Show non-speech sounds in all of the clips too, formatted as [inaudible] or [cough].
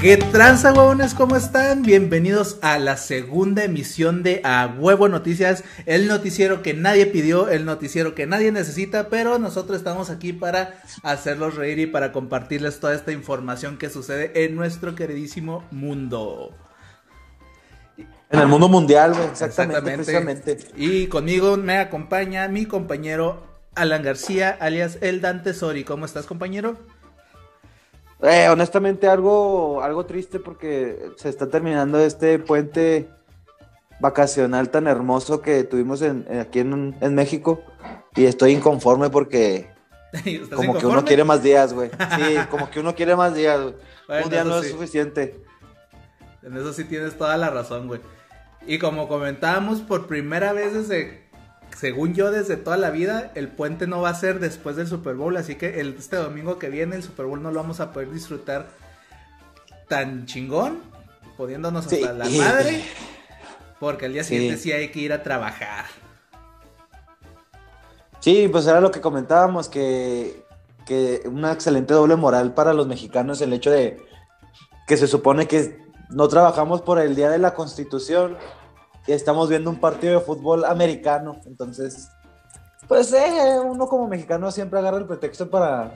¿Qué tranza, huevones? ¿Cómo están? Bienvenidos a la segunda emisión de A Huevo Noticias, el noticiero que nadie pidió, el noticiero que nadie necesita, pero nosotros estamos aquí para hacerlos reír y para compartirles toda esta información que sucede en nuestro queridísimo mundo. En el mundo mundial, güey, exactamente, Y conmigo me acompaña mi compañero Alan García, alias El Dante Sori. ¿Cómo estás, compañero? Eh, honestamente, algo, algo triste porque se está terminando este puente vacacional tan hermoso que tuvimos en, aquí en, México y estoy inconforme porque [laughs] como que uno quiere más días, güey. [laughs] Sí, como que uno quiere más días, güey. Un día no es suficiente. En eso sí tienes toda la razón, güey. Y como comentábamos, por primera vez desde según yo, desde toda la vida, el puente no va a ser después del Super Bowl. Así que el, este domingo que viene, el Super Bowl no lo vamos a poder disfrutar tan chingón, poniéndonos hasta la madre. [laughs] Porque al día siguiente sí. hay que ir a trabajar. Sí, pues era lo que comentábamos, que, que una excelente doble moral para los mexicanos el hecho de que se supone que no trabajamos por el Día de la Constitución estamos viendo un partido de fútbol americano. Entonces, pues eh, uno como mexicano siempre agarra el pretexto para,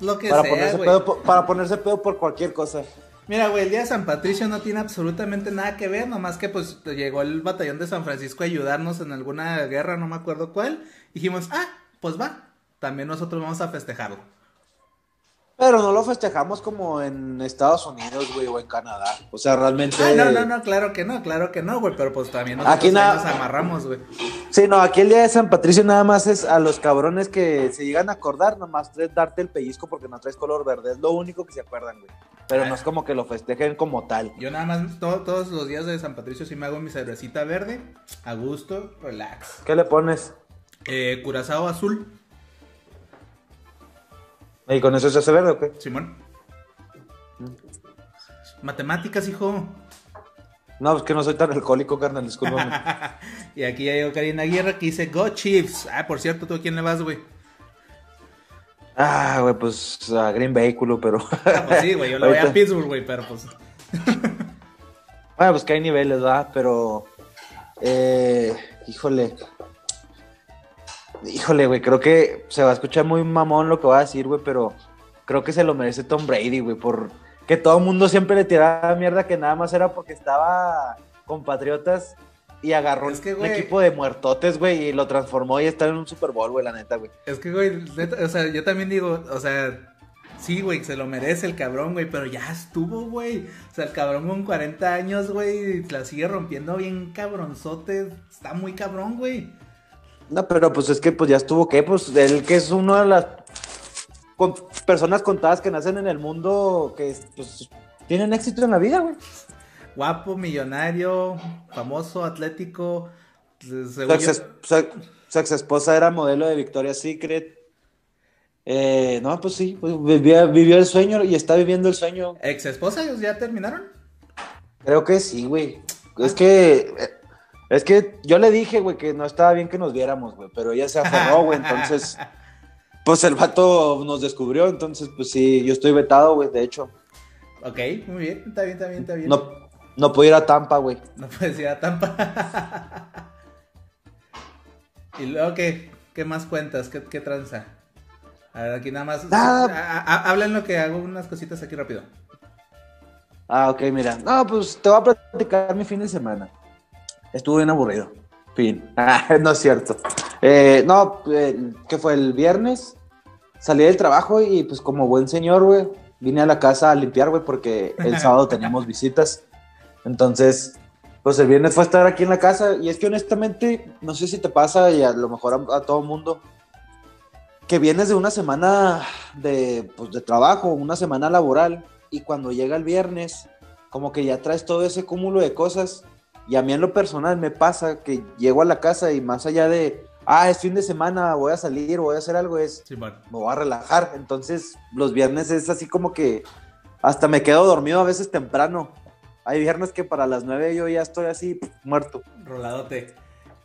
Lo que para, ponerse pedo, para ponerse pedo por cualquier cosa. Mira, güey, el día de San Patricio no tiene absolutamente nada que ver, nomás que pues llegó el batallón de San Francisco a ayudarnos en alguna guerra, no me acuerdo cuál. Dijimos, ah, pues va, también nosotros vamos a festejarlo. Pero no lo festejamos como en Estados Unidos, güey, o en Canadá. O sea, realmente. Ah, no, no, no, claro que no, claro que no, güey. Pero pues también nosotros aquí nos amarramos, güey. Sí, no, aquí el día de San Patricio nada más es a los cabrones que se llegan a acordar, nomás es darte el pellizco porque no traes color verde. Es lo único que se acuerdan, güey. Pero no es como que lo festejen como tal. Yo nada más todos los días de San Patricio sí me hago mi cervecita verde, a gusto, relax. ¿Qué le pones? Eh, curazao azul. ¿Y con eso se hace verde o qué? Simón. Matemáticas, hijo. No, es que no soy tan alcohólico, carnal, discúlpame. [laughs] y aquí ya llegó Karina Guerra que dice Go Chiefs. Ah, por cierto, ¿tú a quién le vas, güey? Ah, güey, pues a Green Bay, culo, pero. ah, pues sí, güey, yo le voy a [laughs] Pittsburgh, güey, pero pues. [laughs] bueno, pues que hay niveles, ¿verdad? Pero. Eh, híjole. Híjole, güey, creo que se va a escuchar muy mamón lo que va a decir, güey, pero creo que se lo merece Tom Brady, güey, por que todo el mundo siempre le tiraba mierda que nada más era porque estaba con Patriotas y agarró un equipo de muertotes, güey, y lo transformó y está en un Super Bowl, güey, la neta, güey. Es que, güey, o sea, yo también digo, o sea, sí, güey, se lo merece el cabrón, güey, pero ya estuvo, güey. O sea, el cabrón con 40 años, güey, la sigue rompiendo bien cabronzote. Está muy cabrón, güey. No, pero pues es que pues ya estuvo que, pues él que es una de las personas contadas que nacen en el mundo que pues tienen éxito en la vida, güey. Guapo, millonario, famoso, atlético. Su ex, esposa era modelo de Victoria's Secret. Eh, no, pues sí, pues vivió el sueño y está viviendo el sueño. ¿Ex esposa ya terminaron? Creo que sí, güey. Es que eh, es que yo le dije, güey, que no estaba bien que nos viéramos, güey, pero ella se aferró, güey, [laughs] entonces, pues el vato nos descubrió, entonces, pues sí, yo estoy vetado, güey, de hecho. Ok, muy bien, está bien, está bien, está bien. No, no puedo ir a Tampa, güey. No puedes ir a Tampa. [laughs] y luego, ¿qué, qué más cuentas? ¿Qué, qué tranza? A ver, aquí nada más. Ah, habla en lo que hago unas cositas aquí rápido. Ah, ok, mira. No, pues te voy a platicar mi fin de semana. Estuvo bien aburrido. Fin. [laughs] Ah, no es cierto. Eh, no, eh, que fue el viernes. Salí del trabajo y pues como buen señor, güey, vine a la casa a limpiar, güey, porque el [laughs] sábado teníamos visitas. Entonces, pues el viernes fue a estar aquí en la casa y es que honestamente, no sé si te pasa y a lo mejor a, a todo mundo, que vienes de una semana de, pues, de trabajo, una semana laboral y cuando llega el viernes, como que ya traes todo ese cúmulo de cosas y a mí en lo personal me pasa que llego a la casa y más allá de, ah, es fin de semana, voy a salir, voy a hacer algo, es, me voy a relajar. Entonces, los viernes es así como que hasta me quedo dormido a veces temprano. Hay viernes que para las nueve yo ya estoy así muerto. Roladote.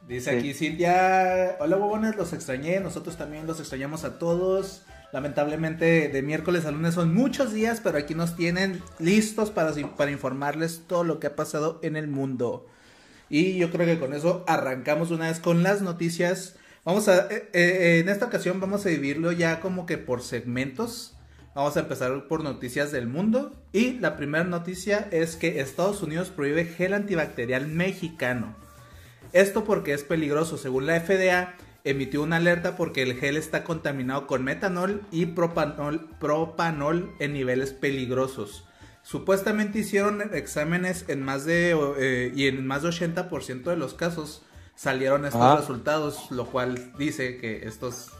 Dice aquí Cintia, hola huevones, los extrañé, nosotros también los extrañamos a todos. Lamentablemente de miércoles a lunes son muchos días, pero aquí nos tienen listos para, para informarles todo lo que ha pasado en el mundo. Y yo creo que con eso arrancamos una vez con las noticias. Vamos a, eh, eh, en esta ocasión vamos a dividirlo ya como que por segmentos. Vamos a empezar por noticias del mundo. Y la primera noticia es que Estados Unidos prohíbe gel antibacterial mexicano. Esto porque es peligroso. Según la FDA, emitió una alerta porque el gel está contaminado con metanol y propanol, propanol en niveles peligrosos. Supuestamente hicieron exámenes en más de eh, y en más de 80% de los casos salieron estos resultados, lo cual dice que estos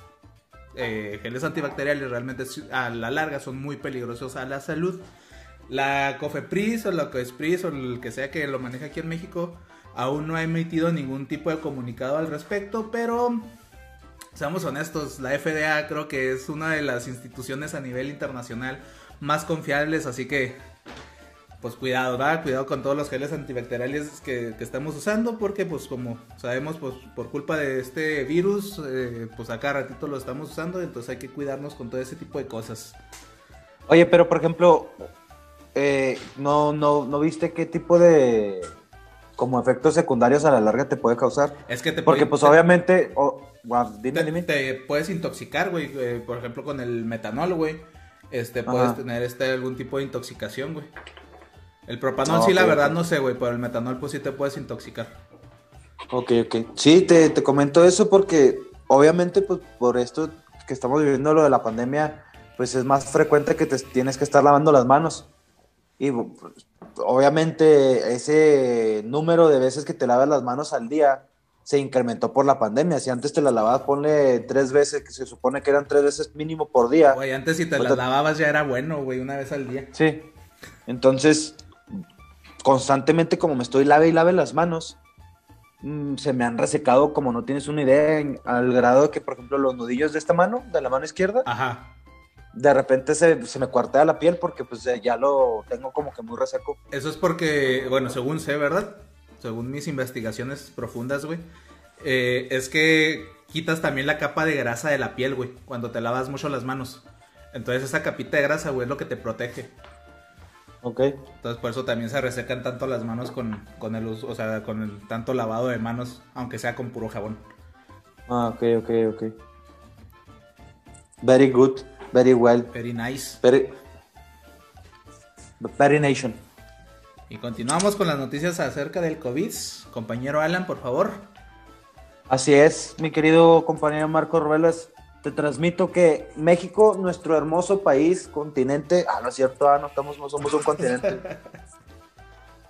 eh, geles antibacteriales realmente a la larga son muy peligrosos a la salud. La COFEPRIS o la COESPRIS o el que sea que lo maneja aquí en México aún no ha emitido ningún tipo de comunicado al respecto, pero seamos honestos, la FDA creo que es una de las instituciones a nivel internacional más confiables, así que pues cuidado, ¿verdad? Cuidado con todos los geles antibacteriales que, estamos usando, porque pues como sabemos, pues por culpa de este virus, eh, pues acá ratito lo estamos usando, entonces hay que cuidarnos con todo ese tipo de cosas. Oye, pero por ejemplo, eh, ¿no, no, ¿no viste qué tipo de como efectos secundarios a la larga te puede causar? Es que te Porque pues obviamente, dime, te, te, puedes intoxicar, güey, eh, por ejemplo con el metanol, güey. Este, puedes tener este algún tipo de intoxicación, güey. El propanol sí, la verdad no sé, güey, pero el metanol pues sí te puedes intoxicar. Ok, ok. Sí, te, te comento eso porque obviamente pues por esto que estamos viviendo lo de la pandemia, pues es más frecuente que te tienes que estar lavando las manos. Y pues, obviamente ese número de veces que te lavas las manos al día se incrementó por la pandemia. Si antes te las lavabas, ponle tres veces, que se supone que eran tres veces mínimo por día. Güey, antes si te las lavabas ya era bueno, güey, una vez al día. Sí. Entonces, constantemente como me estoy lave y lave las manos, mm, se me han resecado como no tienes una idea, al grado de que, por ejemplo, los nudillos de esta mano, de la mano izquierda, de repente se, me cuartea la piel porque pues ya lo tengo como que muy reseco. Eso es porque, bueno, según sé, ¿verdad? Según mis investigaciones profundas, güey, eh, es que quitas también la capa de grasa de la piel, güey, cuando te lavas mucho las manos. Entonces esa capita de grasa, güey, es lo que te protege. Ok. Entonces por eso también se resecan tanto las manos con, con el uso, o sea, con el tanto lavado de manos, aunque sea con puro jabón. Ah, ok, ok, ok. Very good, very well. Very nice. Very, very nation. Y continuamos con las noticias acerca del COVID. Compañero Alan, por favor. Así es, mi querido compañero Marco Ruelas te transmito que México, nuestro hermoso país, continente, ah, no es cierto, ah, no, estamos, no somos un continente. [laughs]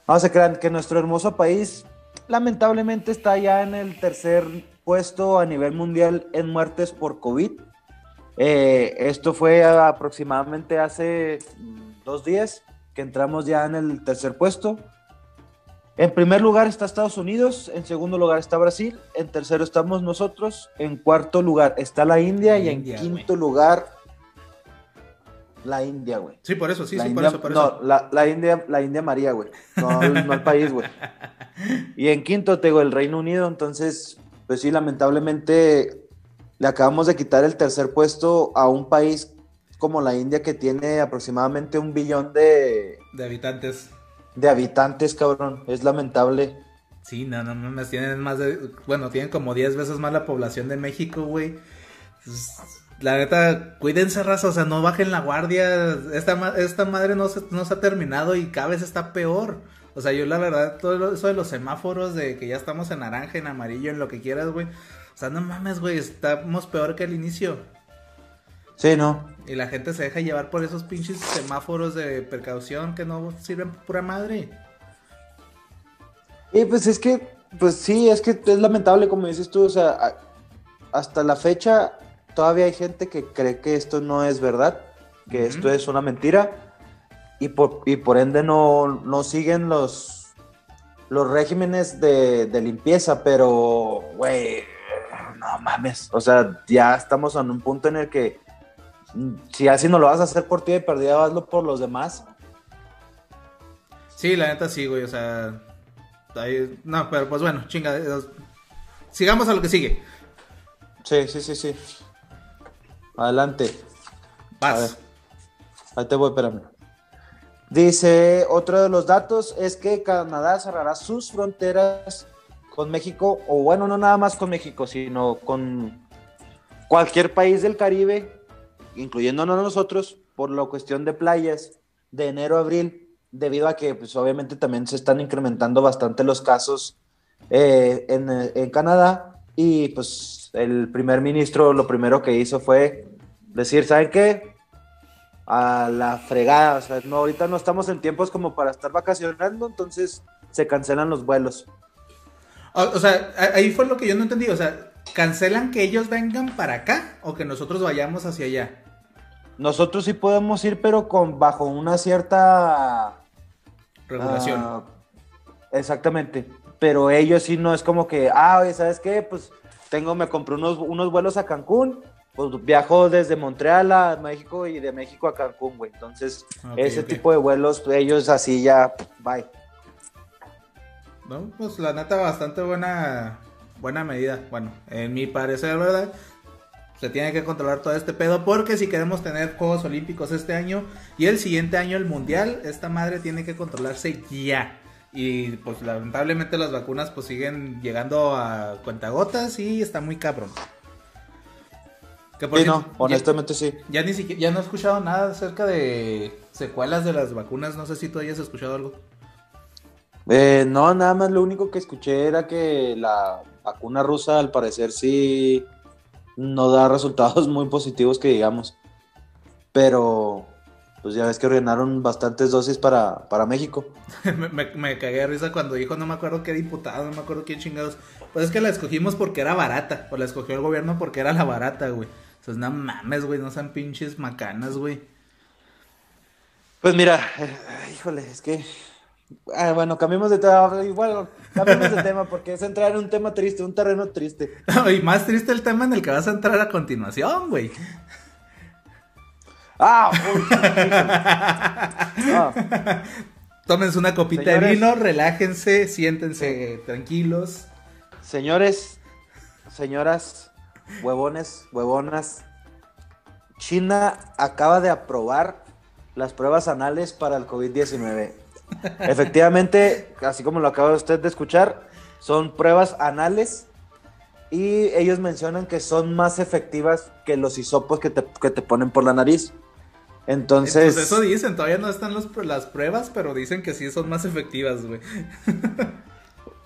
No se crean que nuestro hermoso país lamentablemente está ya en el tercer puesto a nivel mundial en muertes por COVID. Eh, esto fue aproximadamente hace dos días que entramos ya en el tercer puesto. En primer lugar está Estados Unidos, en segundo lugar está Brasil, en tercero estamos nosotros, en cuarto lugar está la India y en quinto lugar la India, güey. Sí, por eso, sí, sí, por eso, por no, La, la, India, la India María, güey. No, no el país, güey. [laughs] Y en quinto tengo el Reino Unido, entonces, pues sí, lamentablemente le acabamos de quitar el tercer puesto a un país como la India que tiene aproximadamente un billón de... De habitantes de habitantes, cabrón. Es lamentable. Sí, no, no no, Tienen más de. Bueno, tienen como 10 veces más la población de México, güey. La neta, cuídense, raza. O sea, no bajen la guardia. Esta, esta madre no se, no se ha terminado y cada vez está peor. O sea, yo la verdad, todo eso de los semáforos, de que ya estamos en naranja, en amarillo, en lo que quieras, güey. O sea, no mames, güey. Estamos peor que al inicio. Sí, no. Y la gente se deja llevar por esos pinches semáforos de precaución que no sirven pura madre. Y pues es que, pues sí, es que es lamentable, como dices tú, o sea, hasta la fecha todavía hay gente que cree que esto no es verdad, que esto es una mentira, y por, y por ende no, no siguen los, los regímenes de, de limpieza, pero, güey, no mames, o sea, ya estamos en un punto en el que si así no lo vas a hacer por ti de perdida, hazlo por los demás. Sí, la neta sí, güey, o sea... no, pero pues bueno, chinga. Eh, sigamos a lo que sigue. Sí, sí, sí, sí. Adelante. Vas. Ahí te voy, espérame. Dice, otro de los datos es que Canadá cerrará sus fronteras con México, o bueno, no nada más con México, sino con cualquier país del Caribe, incluyéndonos nosotros, por la cuestión de playas de enero a abril, debido a que pues obviamente también se están incrementando bastante los casos eh, en, en Canadá y pues el primer ministro lo primero que hizo fue decir, ¿saben qué? a la fregada. O sea, no, ahorita no estamos en tiempos como para estar vacacionando, entonces se cancelan los vuelos. O, o, sea, ahí fue lo que yo no entendí. O sea, ¿cancelan que ellos vengan para acá o que nosotros vayamos hacia allá? Nosotros sí podemos ir, pero con bajo una cierta regulación. Uh, exactamente. Pero ellos sí no es como que, ah, oye, ¿sabes qué? Pues tengo, me compré unos, unos vuelos a Cancún pues viajó desde Montreal a México y de México a Cancún, güey. Entonces, okay, ese okay. tipo de vuelos, ellos así ya, bye. No, pues la neta, bastante buena, buena medida. Bueno, en mi parecer, ¿verdad? Se tiene que controlar todo este pedo porque si queremos tener Juegos Olímpicos este año y el siguiente año el Mundial, esta madre tiene que controlarse ya. Y pues lamentablemente las vacunas pues siguen llegando a cuentagotas y está muy cabrón. Que por sí, no, honestamente ya, sí. Ya ni siquiera, ya no he escuchado nada acerca de secuelas de las vacunas, no sé si tú hayas escuchado algo. Eh, no, nada más lo único que escuché era que la vacuna rusa al parecer sí no da resultados [laughs] muy positivos que digamos. Pero pues ya ves que ordenaron bastantes dosis para, para México. [laughs] me, me, me, cagué de risa cuando dijo, no me acuerdo qué diputado, no me acuerdo quién chingados. Pues es que la escogimos porque era barata, o la escogió el gobierno porque era la barata, güey. Sea, no mames, güey, no sean pinches macanas, güey. Pues mira, eh, híjole, es que... Ah, bueno, cambiemos de tema, igual, cambiemos de tema porque es entrar en un tema triste, un terreno triste. [laughs] y más triste el tema en el que vas a entrar a continuación, güey. Ah, [laughs] ah. Tómense una copita Señores, de vino, relájense, siéntense tranquilos. Señores, señoras, huevones, huevonas, China acaba de aprobar las pruebas anales para el COVID-19. Efectivamente, así como lo acaba usted de escuchar, son pruebas anales y ellos mencionan que son más efectivas que los hisopos que te, que te ponen por la nariz. Entonces. Pues eso dicen, todavía no están los, las pruebas, pero dicen que sí son más efectivas, güey.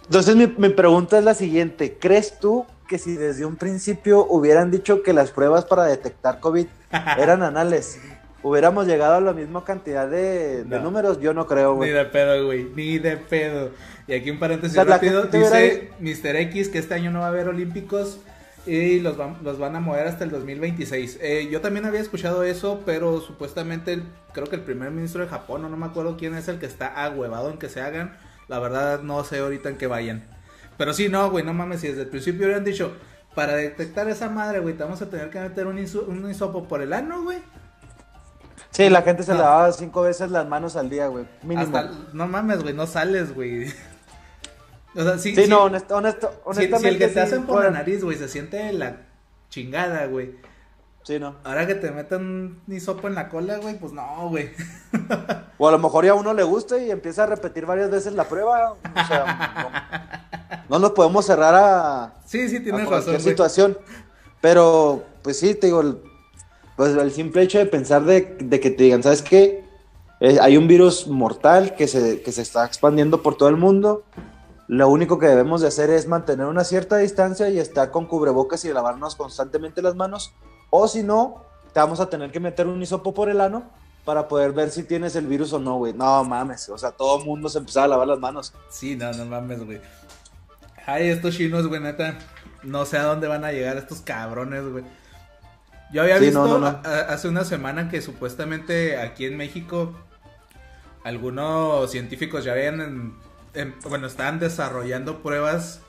Entonces mi, mi, pregunta es la siguiente: ¿Crees tú que si desde un principio hubieran dicho que las pruebas para detectar COVID [laughs] eran anales, hubiéramos llegado a la misma cantidad de, no. de números? Yo no creo, güey. Ni de pedo, güey. Ni de pedo. Y aquí un paréntesis o sea, rápido. Dice Mr. X que este año no va a haber olímpicos y los, van, los van a mover hasta el 2026. Eh, yo también había escuchado eso, pero supuestamente el, creo que el primer ministro de Japón, o no me acuerdo quién es el que está agüevado en que se hagan. La verdad no sé ahorita en qué vayan. Pero sí, no, güey, no mames, si desde el principio hubieran dicho, para detectar esa madre, güey, te vamos a tener que meter un, iso, un hisopo por el ano, güey. Sí, la gente se ah. lavaba cinco veces las manos al día, güey. Mínimo. Hasta, no mames, güey, no sales, güey. O sea, sí, sí, sí, no, honesto, honesto, honestamente. Si, si el que te sí, hacen por la nariz, güey, se siente la chingada, güey. Sí, no. Ahora que te metan un hisopo en la cola, güey, pues no, güey. [laughs] O a lo mejor ya a uno le gusta y empieza a repetir varias veces la prueba. O sea, no, no nos podemos cerrar a. Sí, sí, tienes a cualquier razón. situación. Pero, pues sí, te digo, el, pues el simple hecho de pensar de, que te digan, ¿sabes qué? Eh, hay un virus mortal que se, que se está expandiendo por todo el mundo lo único que debemos de hacer es mantener una cierta distancia y estar con cubrebocas y lavarnos constantemente las manos. O si no, te vamos a tener que meter un hisopo por el ano para poder ver si tienes el virus o no, güey. No mames, o sea, todo mundo se empezaba a lavar las manos. Sí, no, no mames, güey. Ay, estos chinos, güey, neta. No sé a dónde van a llegar estos cabrones, güey. Yo había sí, visto no, no, no. hace una semana que supuestamente aquí en México algunos científicos ya habían em, bueno, estaban desarrollando pruebas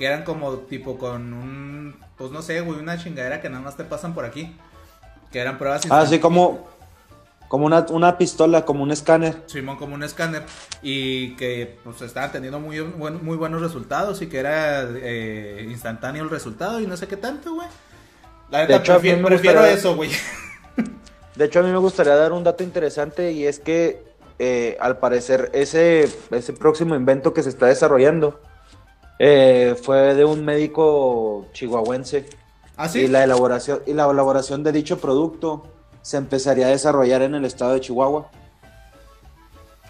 que eran como tipo con un, pues no sé, güey, una chingadera que nada más te pasan por aquí. Que eran pruebas. Ah, sí, como, como una, una pistola, como un escáner. Simón, como un escáner. Y que pues estaban teniendo muy, muy buenos resultados y que era eh, instantáneo el resultado y no sé qué tanto, güey. La verdad, prefiero, prefiero eso, güey. [laughs] De hecho, a mí me gustaría dar un dato interesante y es que eh, al parecer ese, ese próximo invento que se está desarrollando eh, fue de un médico chihuahuense. ¿Ah, sí? Y la elaboración, y la elaboración de dicho producto se empezaría a desarrollar en el estado de Chihuahua.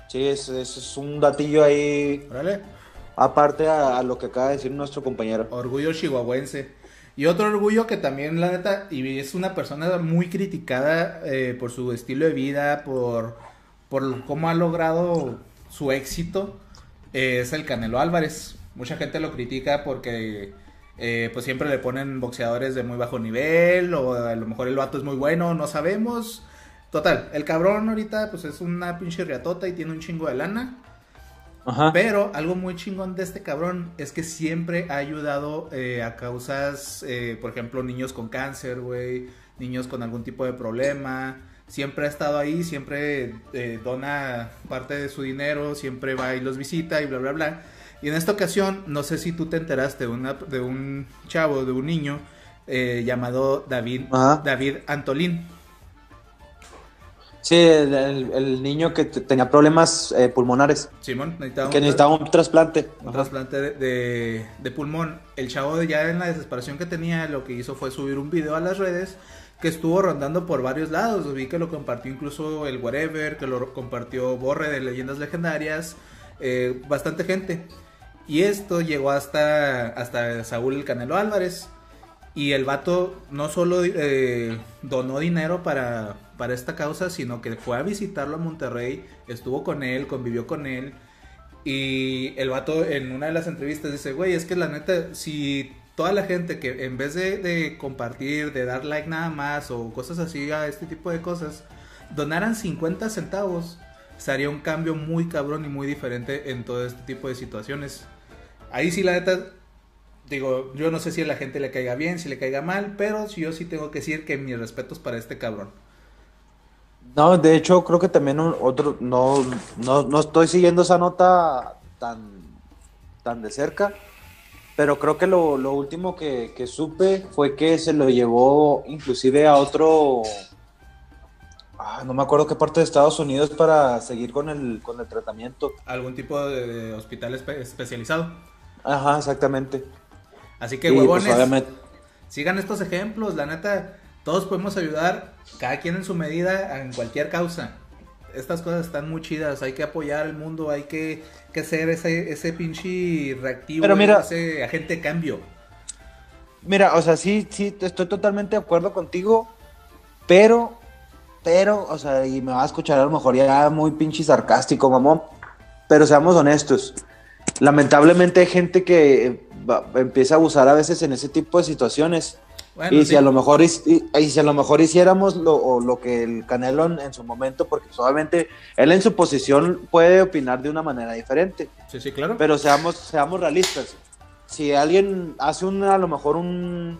Sí, ese es, es un datillo ahí, Órale. aparte a, a lo que acaba de decir nuestro compañero. Orgullo chihuahuense. Y otro orgullo que también, la neta, y es una persona muy criticada eh, por su estilo de vida, por, por cómo ha logrado su éxito, eh, es el Canelo Álvarez. Mucha gente lo critica porque eh, pues siempre le ponen boxeadores de muy bajo nivel, o a lo mejor el vato es muy bueno, no sabemos. Total, el cabrón ahorita pues es una pinche riatota y tiene un chingo de lana. Ajá. Pero algo muy chingón de este cabrón es que siempre ha ayudado eh, a causas, eh, por ejemplo, niños con cáncer, güey, niños con algún tipo de problema. Siempre ha estado ahí, siempre eh, dona parte de su dinero, siempre va y los visita y bla, bla, bla. Y en esta ocasión, no sé si tú te enteraste de, una, de un chavo, de un niño eh, llamado David, Ajá. David Antolín. Sí, el, niño que tenía problemas eh, pulmonares, Simón, necesitaba que un- necesitaba un trasplante. un trasplante de, de- de pulmón. El chavo ya en la desesperación que tenía, lo que hizo fue subir un video a las redes que estuvo rondando por varios lados. Vi que lo compartió incluso el Whatever, que lo compartió Borre de Leyendas Legendarias, eh, bastante gente. Y esto llegó hasta, hasta Saúl el Canelo Álvarez. Y el vato no solo eh, donó dinero para, para esta causa, sino que fue a visitarlo a Monterrey, estuvo con él, convivió con él. Y el vato en una de las entrevistas dice, güey, es que la neta, si toda la gente que en vez de, compartir, de dar like nada más o cosas así a este tipo de cosas, donaran 50 centavos, sería un cambio muy cabrón y muy diferente en todo este tipo de situaciones. Ahí sí la neta, digo, yo no sé si a la gente le caiga bien, si le caiga mal, pero yo sí tengo que decir que mis respetos para este cabrón. No, de hecho, creo que también un- otro, no, no, no estoy siguiendo esa nota tan, tan de cerca, pero creo que lo, lo último que, que supe fue que se lo llevó inclusive a otro, ah, no me acuerdo qué parte de Estados Unidos para seguir con el, con el tratamiento. Algún tipo de, de hospital espe- especializado. Ajá, exactamente. Así que, pues, huevones, obviamente, sigan estos ejemplos, la neta, todos podemos ayudar, cada quien en su medida, en cualquier causa. Estas cosas están muy chidas, hay que apoyar al mundo, hay que, que ser ese, ese pinche reactivo, Pero mira- ese agente de cambio. Mira, o sea, sí, sí, estoy totalmente de acuerdo contigo, pero, pero, o sea, y me va a escuchar a lo mejor ya muy pinche sarcástico, mamón, pero seamos honestos. Lamentablemente hay gente que va- empieza a abusar a veces en ese tipo de situaciones. Bueno, y sí, si a lo mejor y, y si a lo mejor hiciéramos lo, o lo que el Canelo en, en su momento, porque obviamente él en su posición puede opinar de una manera diferente. sí, sí, claro. Pero seamos, seamos realistas. Si alguien hace un, a lo mejor un,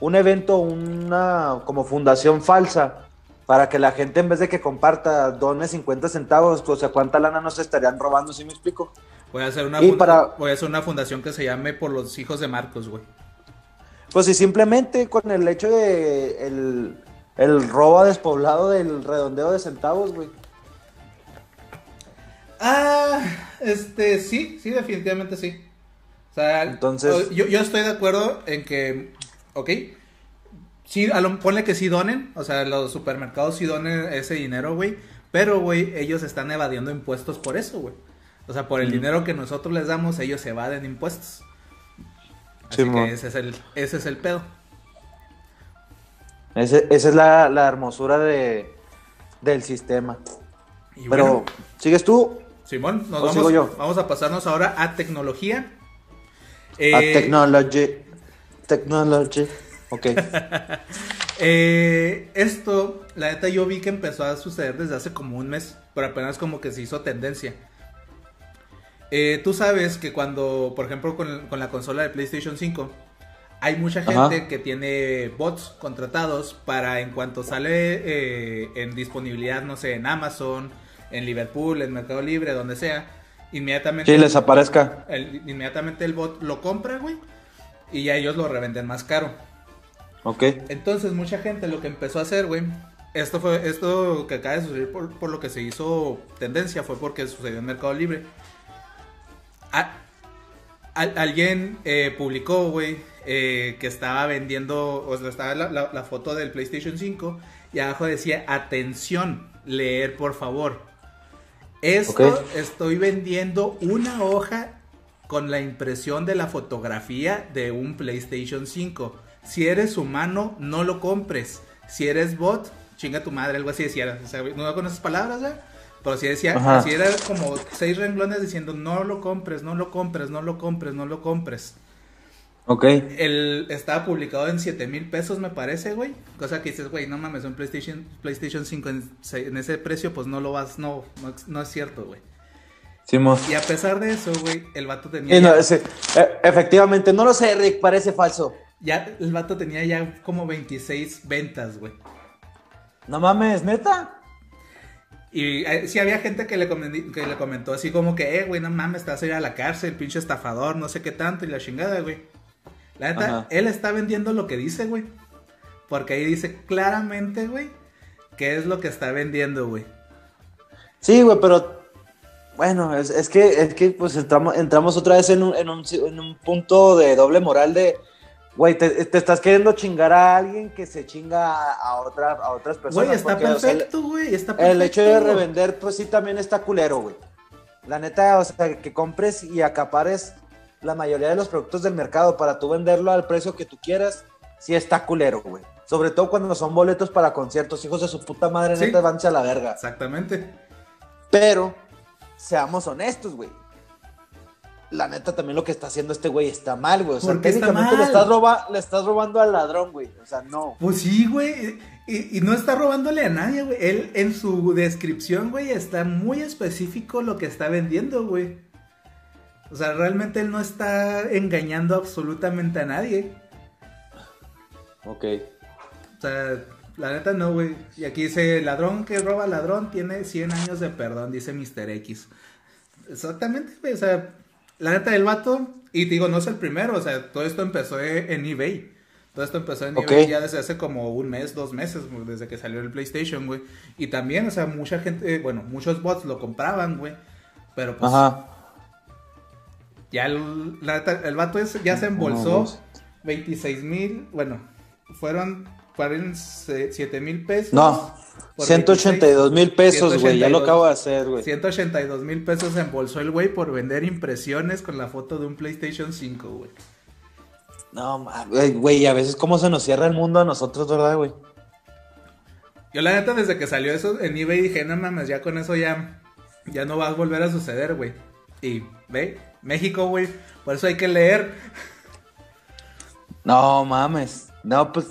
un evento, una como fundación falsa, para que la gente en vez de que comparta, done 50 centavos, pues, o sea, ¿cuánta lana nos estarían robando? ¿Sí me explico? Voy a hacer una, y funda- para- voy a hacer una fundación que se llame por los hijos de Marcos, güey. Pues si simplemente con el hecho de el, el robo a despoblado del redondeo de centavos, güey. Ah, este, sí, sí, definitivamente sí. O sea, Entonces- yo, yo estoy de acuerdo en que, ok, sí, a lo, ponle que sí donen, o sea, los supermercados sí donen ese dinero, güey, pero, güey, ellos están evadiendo impuestos por eso, güey. O sea, por el dinero que nosotros les damos, ellos evaden impuestos. Así Simón. que ese es el, ese es el pedo. Ese- esa es la, la hermosura de, del sistema. Y Pero, bueno, ¿sigues tú? Simón, nos ¿o vamos, sigo yo? vamos a pasarnos ahora a tecnología. A Eh, technology. Technology. Ok. [laughs] Eh, esto, la neta, yo vi que empezó a suceder desde hace como un mes, pero apenas como que se hizo tendencia. Eh, tú sabes que cuando, por ejemplo, con, con la consola de PlayStation 5, hay mucha Ajá. gente que tiene bots contratados para en cuanto sale eh, en disponibilidad, no sé, en Amazon, en Liverpool, en Mercado Libre, donde sea, inmediatamente, Sí, les aparezca. el- inmediatamente el bot lo compra, güey, y ya ellos lo revenden más caro. Ok. Entonces mucha gente lo que empezó a hacer, güey, esto fue esto que acaba de suceder por, por lo que se hizo tendencia fue porque sucedió en Mercado Libre. A- alguien eh, publicó, güey, eh, que estaba vendiendo, o sea, estaba la, la- la foto del PlayStation 5 y abajo decía, atención, leer por favor. Esto estoy vendiendo una hoja con la impresión de la fotografía de un PlayStation 5. Si eres humano, no lo compres. Si eres bot, chinga tu madre, algo así decía. O sea, no con esas palabras, ¿ya? Pero si decía, Ajá. si era como seis renglones diciendo, no lo compres, no lo compres, no lo compres, no lo compres. Ok. El, estaba publicado en 7 mil pesos, me parece, güey. Cosa que dices, güey, no mames, un PlayStation, PlayStation 5 en, se- en ese precio, pues no lo vas, no, no, no es cierto, güey. Simón. Y a pesar de eso, güey, el vato tenía. No, ya- eh, efectivamente, no lo sé, Rick, parece falso. Ya el vato tenía ya como 26 ventas, güey. No mames, neta. Y eh, sí había gente que le, que le comentó así como que, eh, güey, no mames, te vas a ir a la cárcel, pinche estafador, no sé qué tanto, y la chingada, güey. La neta, Ajá. él está vendiendo lo que dice, güey. Porque ahí dice claramente, güey, qué es lo que está vendiendo, güey. Sí, güey, pero bueno, es, es que es que pues entramos, entramos otra vez en un, en, un, en un punto de doble moral de, güey, te, te estás queriendo chingar a alguien que se chinga a, a otra, a otras personas. Güey, está porque, o sea, el- perfecto, güey, está perfecto. el, hecho de revender, pues sí, también está culero, güey. La neta, o sea, que compres y acapares la mayoría de los productos del mercado para tú venderlo al precio que tú quieras, sí está culero, güey. Sobre todo cuando son boletos para conciertos, hijos de su puta madre, Sí. neta, vanse a la verga. Exactamente. Pero, seamos honestos, güey. La neta, también lo que está haciendo este güey está mal, güey. O sea, ¿Por qué está técnicamente le estás, roba- le estás robando al ladrón, güey. O sea, no. Pues sí, güey. Y, y no está robándole a nadie, güey. Él en su descripción, güey, está muy específico lo que está vendiendo, güey. O sea, realmente él no está engañando absolutamente a nadie. Ok. O sea, la neta no, güey. Y aquí dice, ladrón que roba ladrón tiene 100 años de perdón, dice Mr. X. Exactamente, güey. O sea, la neta del vato, y te digo, no es el primero, o sea, todo esto empezó e- en eBay. Todo esto empezó en eBay ya desde hace como un mes, dos meses, desde que salió el PlayStation, güey. Y también, o sea, mucha gente, eh, bueno, muchos bots lo compraban, güey. Pero pues, Ajá. ya el, la neta, el vato es- ya se embolsó dos. 26 mil, bueno, fueron 7 mil pesos. No. por 182 mil pesos, güey. Ya lo 182. acabo de hacer, güey. 182 mil pesos se embolsó el güey por vender impresiones con la foto de un PlayStation 5, güey. No, güey, a veces cómo se nos cierra el mundo a nosotros, ¿verdad, güey? Yo la neta desde que salió eso en eBay dije, no mames, ya con eso ya, ya no va a volver a suceder, güey. Y, ve, México, güey, por eso hay que leer. No mames. No, pues.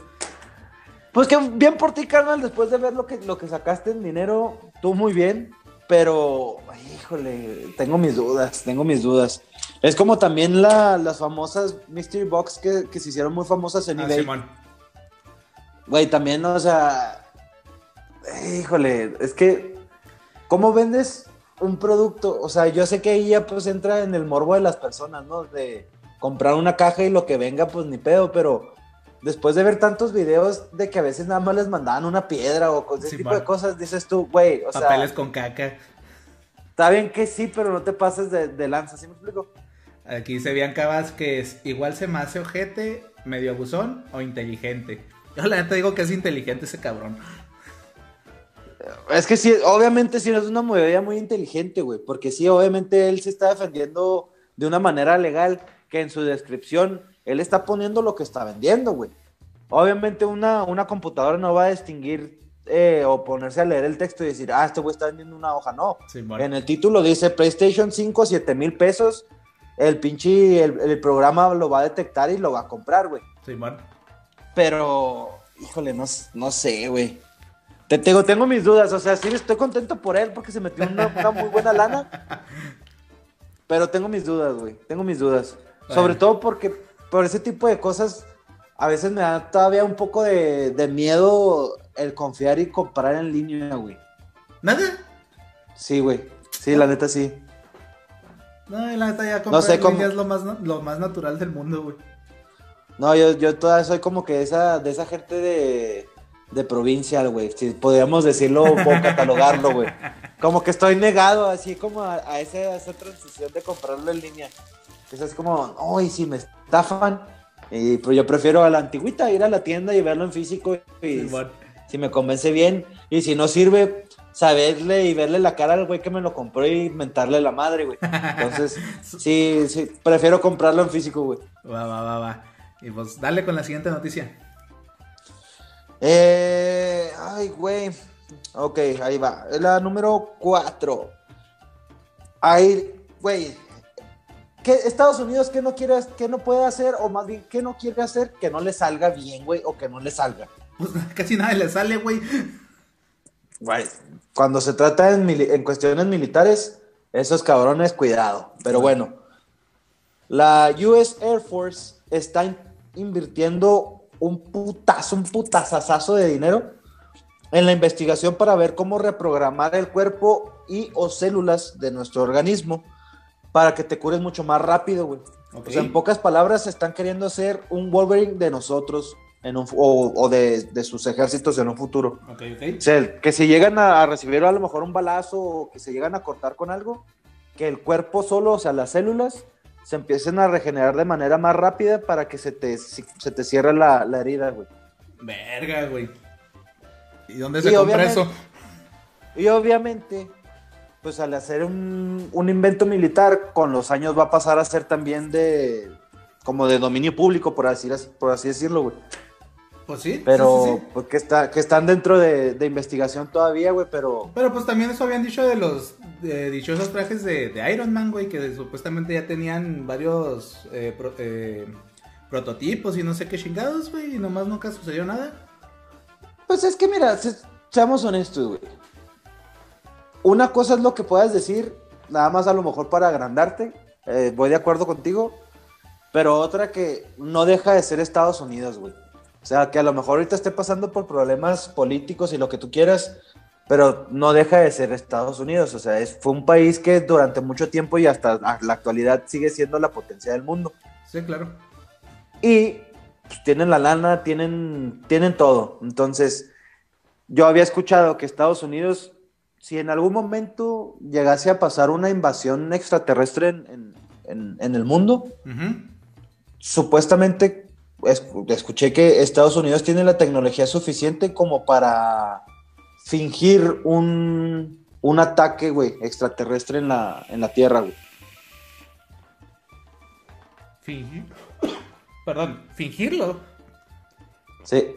Pues que bien por ti, carnal, después de ver lo que, lo que sacaste en dinero, tú muy bien. Pero, híjole, tengo mis dudas, tengo mis dudas. Es como también la- las famosas Mystery Box que, que se hicieron muy famosas en Ah, eBay. Güey, también, o sea. Híjole, es que. ¿Cómo vendes un producto? O sea, yo sé que ahí ya pues entra en el morbo de las personas, ¿no? De comprar una caja y lo que venga, pues ni pedo, pero después de ver tantos videos de que a veces nada más les mandaban una piedra o con ese Sí, tipo man. de cosas, dices tú, güey, o Papeles sea, con caca. está bien que sí, pero no te pases de, de lanza, ¿sí me explico? Aquí se veían cabas que es, igual se me hace ojete, medio abusón o inteligente. Yo la neta digo que es inteligente ese cabrón. Es que sí, obviamente sí, es una movida muy inteligente, güey, porque sí, obviamente él se está defendiendo de una manera legal que en su descripción él está poniendo lo que está vendiendo, güey. Obviamente una, una computadora no va a distinguir eh, o ponerse a leer el texto y decir, ah, este güey está vendiendo una hoja, no. Simón. En el título dice PlayStation 5, 7 mil pesos, el pinche, el, el programa lo va a detectar y lo va a comprar, güey. Simón. Pero, híjole, no, no sé, güey. Te tengo, tengo mis dudas, o sea, sí estoy contento por él porque se metió una, una muy buena lana. [laughs] Pero tengo mis dudas, güey. Tengo mis dudas. Sobre todo porque por ese tipo de cosas a veces me da todavía un poco de, de miedo el confiar y comprar en línea, güey. ¿Nada? Sí, güey. Sí, la neta sí. No, la neta ya comprar No sé en línea es lo más, lo más natural del mundo, güey. No, yo, yo todavía soy como que esa, de esa gente de, de provincia, güey. Si podríamos decirlo o catalogarlo, güey. Como que estoy negado, así como a, esa, transición de comprarlo en línea. Es como, ay, si me estafan. Y pues yo prefiero a la antigüita, ir a la tienda y verlo en físico. Y si me convence bien. Y si no sirve, saberle y verle la cara al güey que me lo compró y mentarle la madre, güey. Entonces, [laughs] sí, sí, prefiero comprarlo en físico, güey. Va, va, va, va. Y pues dale con la siguiente noticia. Eh, ay, güey. Ok, ahí va. La número 4. Ahí, güey. ¿Qué, Estados Unidos, ¿qué no quiere, qué no puede hacer? O más bien, ¿qué no quiere hacer? Que no le salga bien, güey, o que no le salga. Pues [laughs] casi nada le sale, güey. Güey, cuando se trata en, en, cuestiones militares, esos cabrones, cuidado. Pero bueno, la US Air Force está invirtiendo un putazo, un putazazazo de dinero en la investigación para ver cómo reprogramar el cuerpo y o células de nuestro organismo para que te cures mucho más rápido, güey. O sea, en pocas palabras, están queriendo hacer un Wolverine de nosotros en un, o, de, sus ejércitos en un futuro. O sea, que si llegan a, recibir a lo mejor un balazo o que se llegan a cortar con algo, que el cuerpo solo, o sea, las células, se empiecen a regenerar de manera más rápida para que se te, se te cierre la, la herida, güey. Verga, güey. ¿Y dónde se compra eso? Y obviamente, pues al hacer un, un, invento militar, con los años va a pasar a ser también de como de dominio público, por así, por así decirlo, güey. Pues sí. Pero, Pues que, está, que están dentro de, investigación todavía, güey, pero... Pero pues también eso habían dicho de los dichosos trajes de, Iron Man, güey, que supuestamente ya tenían varios eh, eh, prototipos y no sé qué chingados, güey, y nomás nunca sucedió nada. Pues es que mira, seamos honestos, güey. Una cosa es lo que puedas decir, nada más a lo mejor para agrandarte, eh, voy de acuerdo contigo, pero otra que no deja de ser Estados Unidos, güey. O sea, que a lo mejor ahorita esté pasando por problemas políticos y lo que tú quieras, pero no deja de ser Estados Unidos. O sea, es, fue un país que durante mucho tiempo y hasta la actualidad sigue siendo la potencia del mundo. Sí, claro. Y pues, tienen la lana, tienen, tienen todo. Entonces, yo había escuchado que Estados Unidos, si en algún momento llegase a pasar una invasión extraterrestre en, el mundo, supuestamente escuché que Estados Unidos tiene la tecnología suficiente como para fingir un, un ataque, güey, extraterrestre en la, en la Tierra, güey. Fingir. Perdón, fingirlo. Sí.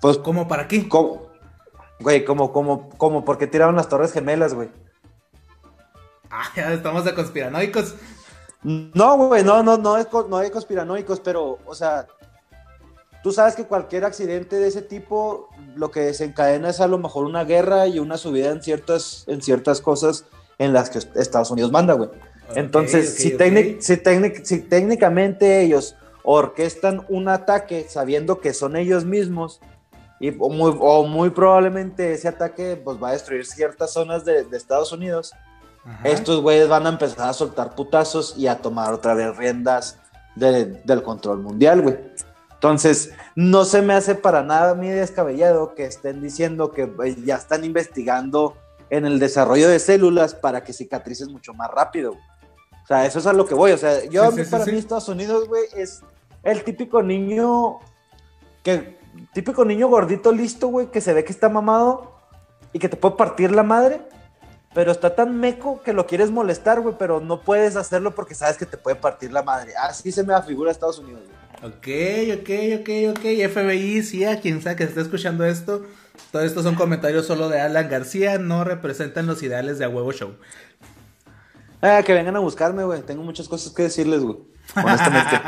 Pues, ¿Cómo para qué? Güey, como, como, como porque tiraron las torres gemelas, güey. Ah, ya estamos de conspiranoicos. No, güey, no, no, no, es, no hay conspiranoicos, pero, o sea, tú sabes que cualquier accidente de ese tipo lo que desencadena es a lo mejor una guerra y una subida en ciertas, en ciertas cosas en las que Estados Unidos manda, güey. Entonces, si, si, técnicamente ellos orquestan un ataque sabiendo que son ellos mismos, y, o, muy, probablemente ese ataque pues, va a destruir ciertas zonas de, de Estados Unidos, estos güeyes van a empezar a soltar putazos y a tomar otra vez riendas del control mundial, güey. Entonces, no se me hace para nada mi descabellado que estén diciendo que ya están investigando en el desarrollo de células para que cicatrices mucho más rápido. O sea, eso es a lo que voy. O sea, yo para mí Estados Unidos, güey, es el típico niño que típico niño gordito listo, güey, que se ve que está mamado y que te puede partir la madre pero está tan meco que lo quieres molestar, güey, pero no puedes hacerlo porque sabes que te puede partir la madre. Así se me afigura Estados Unidos, güey. Ok, ok, ok, ok. FBI, sí, a quien sea que esté escuchando esto, todo esto son comentarios solo de Alan García, no representan los ideales de A Huevo Show. Ah, que vengan a buscarme, güey. Tengo muchas cosas que decirles, güey. Honestamente.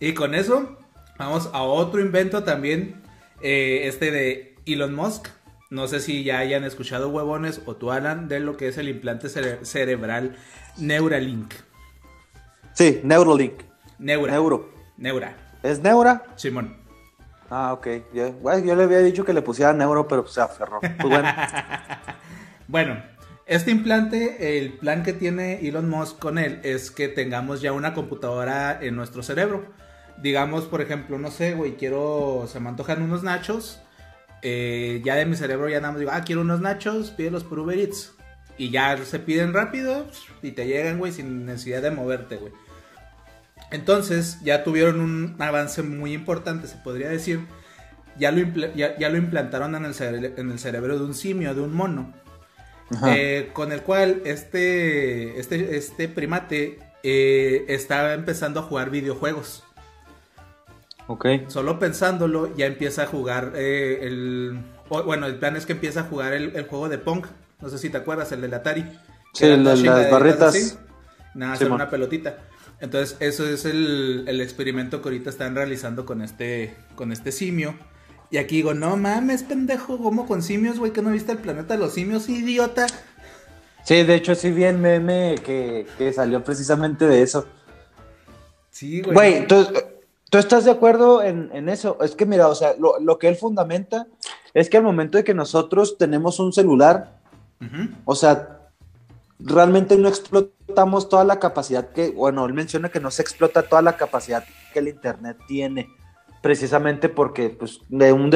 [laughs] y con eso, vamos a otro invento también. Eh, este de Elon Musk. No sé si ya hayan escuchado huevones o tú, Alan, de lo que es el implante cerebral Neuralink. Sí, Neuralink. Neura. Neuro. Neura. ¿Es Neura? Simón. Ah, ok. Yo, yo le había dicho que le pusiera Neuro, pero se aferró. Pues bueno. [laughs] bueno, este implante, el plan que tiene Elon Musk con él es que tengamos ya una computadora en nuestro cerebro digamos, por ejemplo, no sé, güey, quiero, se me antojan unos nachos. eh, ya de mi cerebro ya nada más digo, ah, quiero unos nachos, pídelos por Uber Eats. Y ya se piden rápido y te llegan, güey, sin necesidad de moverte, güey. Entonces, ya tuvieron un avance muy importante, se podría decir. Ya lo, ya, ya lo implantaron en el, cere- en el cerebro de un simio, de un mono. Eh, con el cual este, este, este primate eh, estaba empezando a jugar videojuegos. Ok. Solo pensándolo, ya empieza a jugar eh, el... bueno, el plan es que empieza a jugar el, el juego de Pong. No sé si te acuerdas, el del Atari. Sí, el de las así, Nada, hacer Simón. una pelotita. Entonces, eso es el, el experimento que ahorita están realizando con este, con este simio. Y aquí digo, no mames, pendejo, ¿cómo con simios, güey? ¿Que no viste el planeta de los simios, idiota? Sí, de hecho sí vi el meme que, que salió precisamente de eso. Sí, güey. Güey, entonces, ¿tú estás de acuerdo en, en eso? Es que mira, o sea, lo, lo que él fundamenta es que al momento de que nosotros tenemos un celular, o sea, realmente no explotamos toda la capacidad que, bueno, él menciona que no se explota toda la capacidad que el Internet tiene, precisamente porque pues, de un,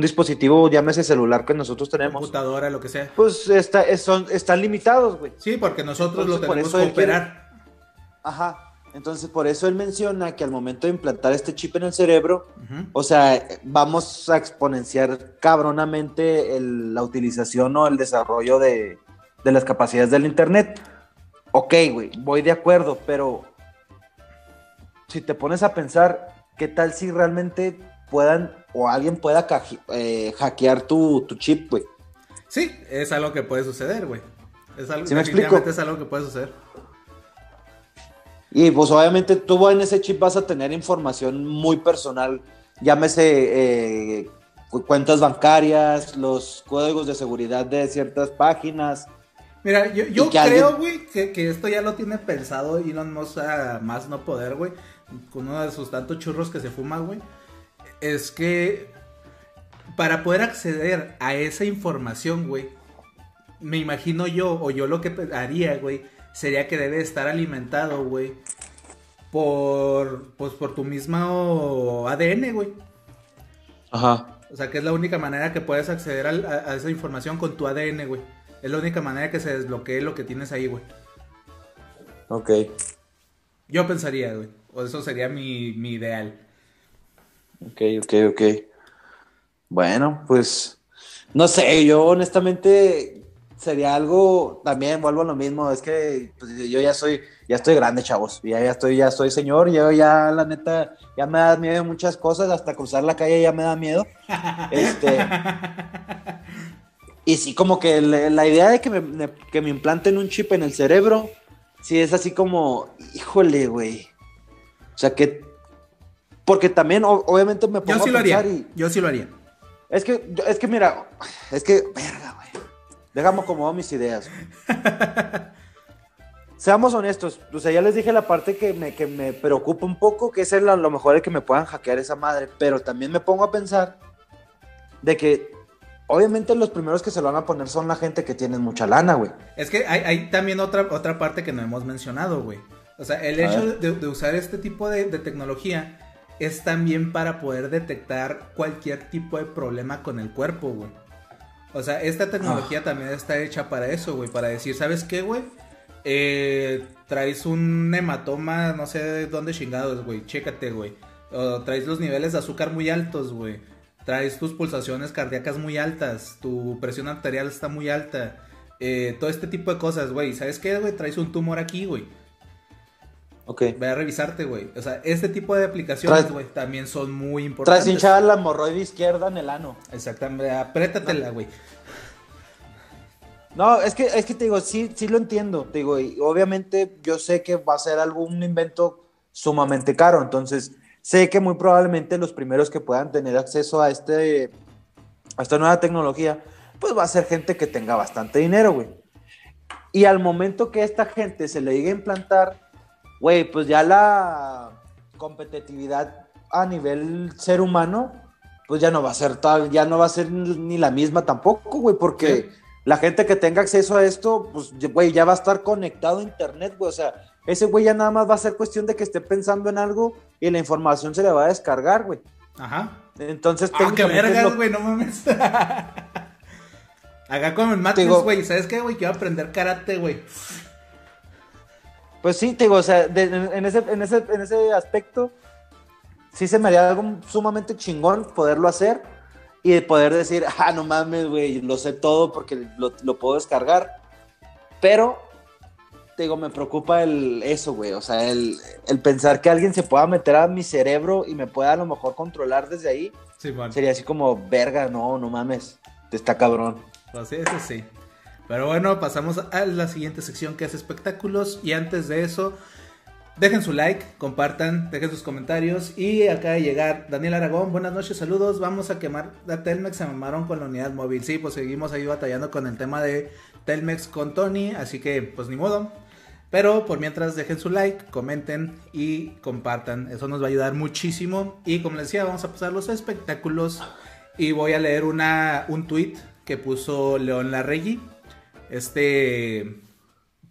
dispositivo, llámese celular que nosotros tenemos, computadora, lo que sea. pues está, son, están limitados, güey. Sí, porque nosotros Entonces, lo por tenemos eso que quiere- operar. Ajá. Entonces, por eso él menciona que al momento de implantar este chip en el cerebro, o sea, vamos a exponenciar cabronamente el- la utilización o el desarrollo de, de las capacidades del Internet. Ok, güey, voy de acuerdo, pero si te pones a pensar, ¿qué tal si realmente puedan o alguien pueda eh, hackear tu, tu chip, güey? Sí, es algo que puede suceder, güey. Es algo, ¿Sí me explico? es algo que puede suceder. Y pues obviamente tú en ese chip vas a tener información muy personal, llámese eh, cu- cuentas bancarias, los códigos de seguridad de ciertas páginas. Mira, yo, creo, alguien- güey, que, que esto ya lo tiene pensado Elon Musk a más no poder, güey. Con uno de sus tantos churros que se fuma, güey. Es que para poder acceder a esa información, güey, me imagino yo, o yo lo que haría, güey, sería que debe estar alimentado, güey, por, pues, por tu mismo ADN, güey. Ajá. O sea, que es la única manera que puedes acceder a esa información con tu ADN, güey. Es la única manera que se desbloquee lo que tienes ahí, güey. Ok. Yo pensaría, güey. O eso sería mi, mi ideal. Ok, ok, ok. Bueno, pues no sé, yo honestamente sería algo, también vuelvo a lo mismo, es que pues, yo ya soy, ya estoy grande, chavos, ya, ya estoy, ya soy señor, yo ya la neta, ya me da miedo muchas cosas, hasta cruzar la calle ya me da miedo. [laughs] Este, y sí, como que la, la idea de que me, que me implanten un chip en el cerebro, sí es así como, híjole, güey. O sea que, porque también o- obviamente me pongo Yo sí a lo haría. pensar y, Yo sí lo haría. es que, es que mira, es que, verga, güey. Déjame acomodar mis ideas. Seamos honestos, o sea, ya les dije la parte que me, que me preocupa un poco, que es el, a lo mejor el que me puedan hackear esa madre, pero también me pongo a pensar de que obviamente los primeros que se lo van a poner son la gente que tiene mucha lana, güey. Es que hay, hay también otra, otra parte que no hemos mencionado, güey. O sea, el A hecho de, de usar este tipo de, de tecnología es también para poder detectar cualquier tipo de problema con el cuerpo, güey. O sea, esta tecnología también está hecha para eso, güey. Para decir, ¿sabes qué, güey? Eh, traes un hematoma, no sé de dónde chingados, güey. Chécate, güey. O traes los niveles de azúcar muy altos, güey. Traes tus pulsaciones cardíacas muy altas. Tu presión arterial está muy alta. Eh, todo este tipo de cosas, güey. ¿Sabes qué, güey? Traes un tumor aquí, güey. Ok. Ve a revisarte, güey. O sea, este tipo de aplicaciones, güey, también son muy importantes. Traes hinchada la hemorroide izquierda en el ano. Exactamente. Apriétatela, güey. No, es que, es que te digo, sí, sí lo entiendo. Te digo, y obviamente yo sé que va a ser algún invento sumamente caro. Entonces, sé que muy probablemente los primeros que puedan tener acceso a este a esta nueva tecnología, pues va a ser gente que tenga bastante dinero, güey. Y al momento que esta gente se le llegue a implantar, güey, pues ya la competitividad a nivel ser humano, pues ya no va a ser tal, ya no va a ser ni la misma tampoco, güey, porque Sí. la gente que tenga acceso a esto, pues, güey, ya va a estar conectado a internet, güey, o sea, ese güey ya nada más va a ser cuestión de que esté pensando en algo y la información se le va a descargar, güey. Ajá. Entonces, Ah, qué vergas, lo- güey, no mames. Haga como en Matrix, güey. ¿Sabes qué, güey? Quiero aprender karate, güey. Pues sí, te digo, o sea, de- en, ese, en, ese, en ese aspecto, sí se me haría algo sumamente chingón poderlo hacer y de poder decir, ah, no mames, güey, lo sé todo porque lo, lo puedo descargar. Pero, te digo, me preocupa el, eso, güey, o sea, el, el pensar que alguien se pueda meter a mi cerebro y me pueda a lo mejor controlar desde ahí, Sí, bueno. sería así como, verga, no, no mames, está cabrón. Pues sí, eso sí. Pero bueno, pasamos a la siguiente sección que es espectáculos. Y antes de eso, dejen su like, compartan, dejen sus comentarios. Y acaba de llegar Daniel Aragón. Buenas noches, saludos. Vamos a quemar a Telmex. Se mamaron con la unidad móvil. Sí, pues seguimos ahí batallando con el tema de Telmex con Tony. Así que, pues ni modo. Pero por mientras dejen su like, comenten y compartan. Eso nos va a ayudar muchísimo. Y como les decía, vamos a pasar los espectáculos. Y voy a leer una, un tweet que puso León Larregui. Este.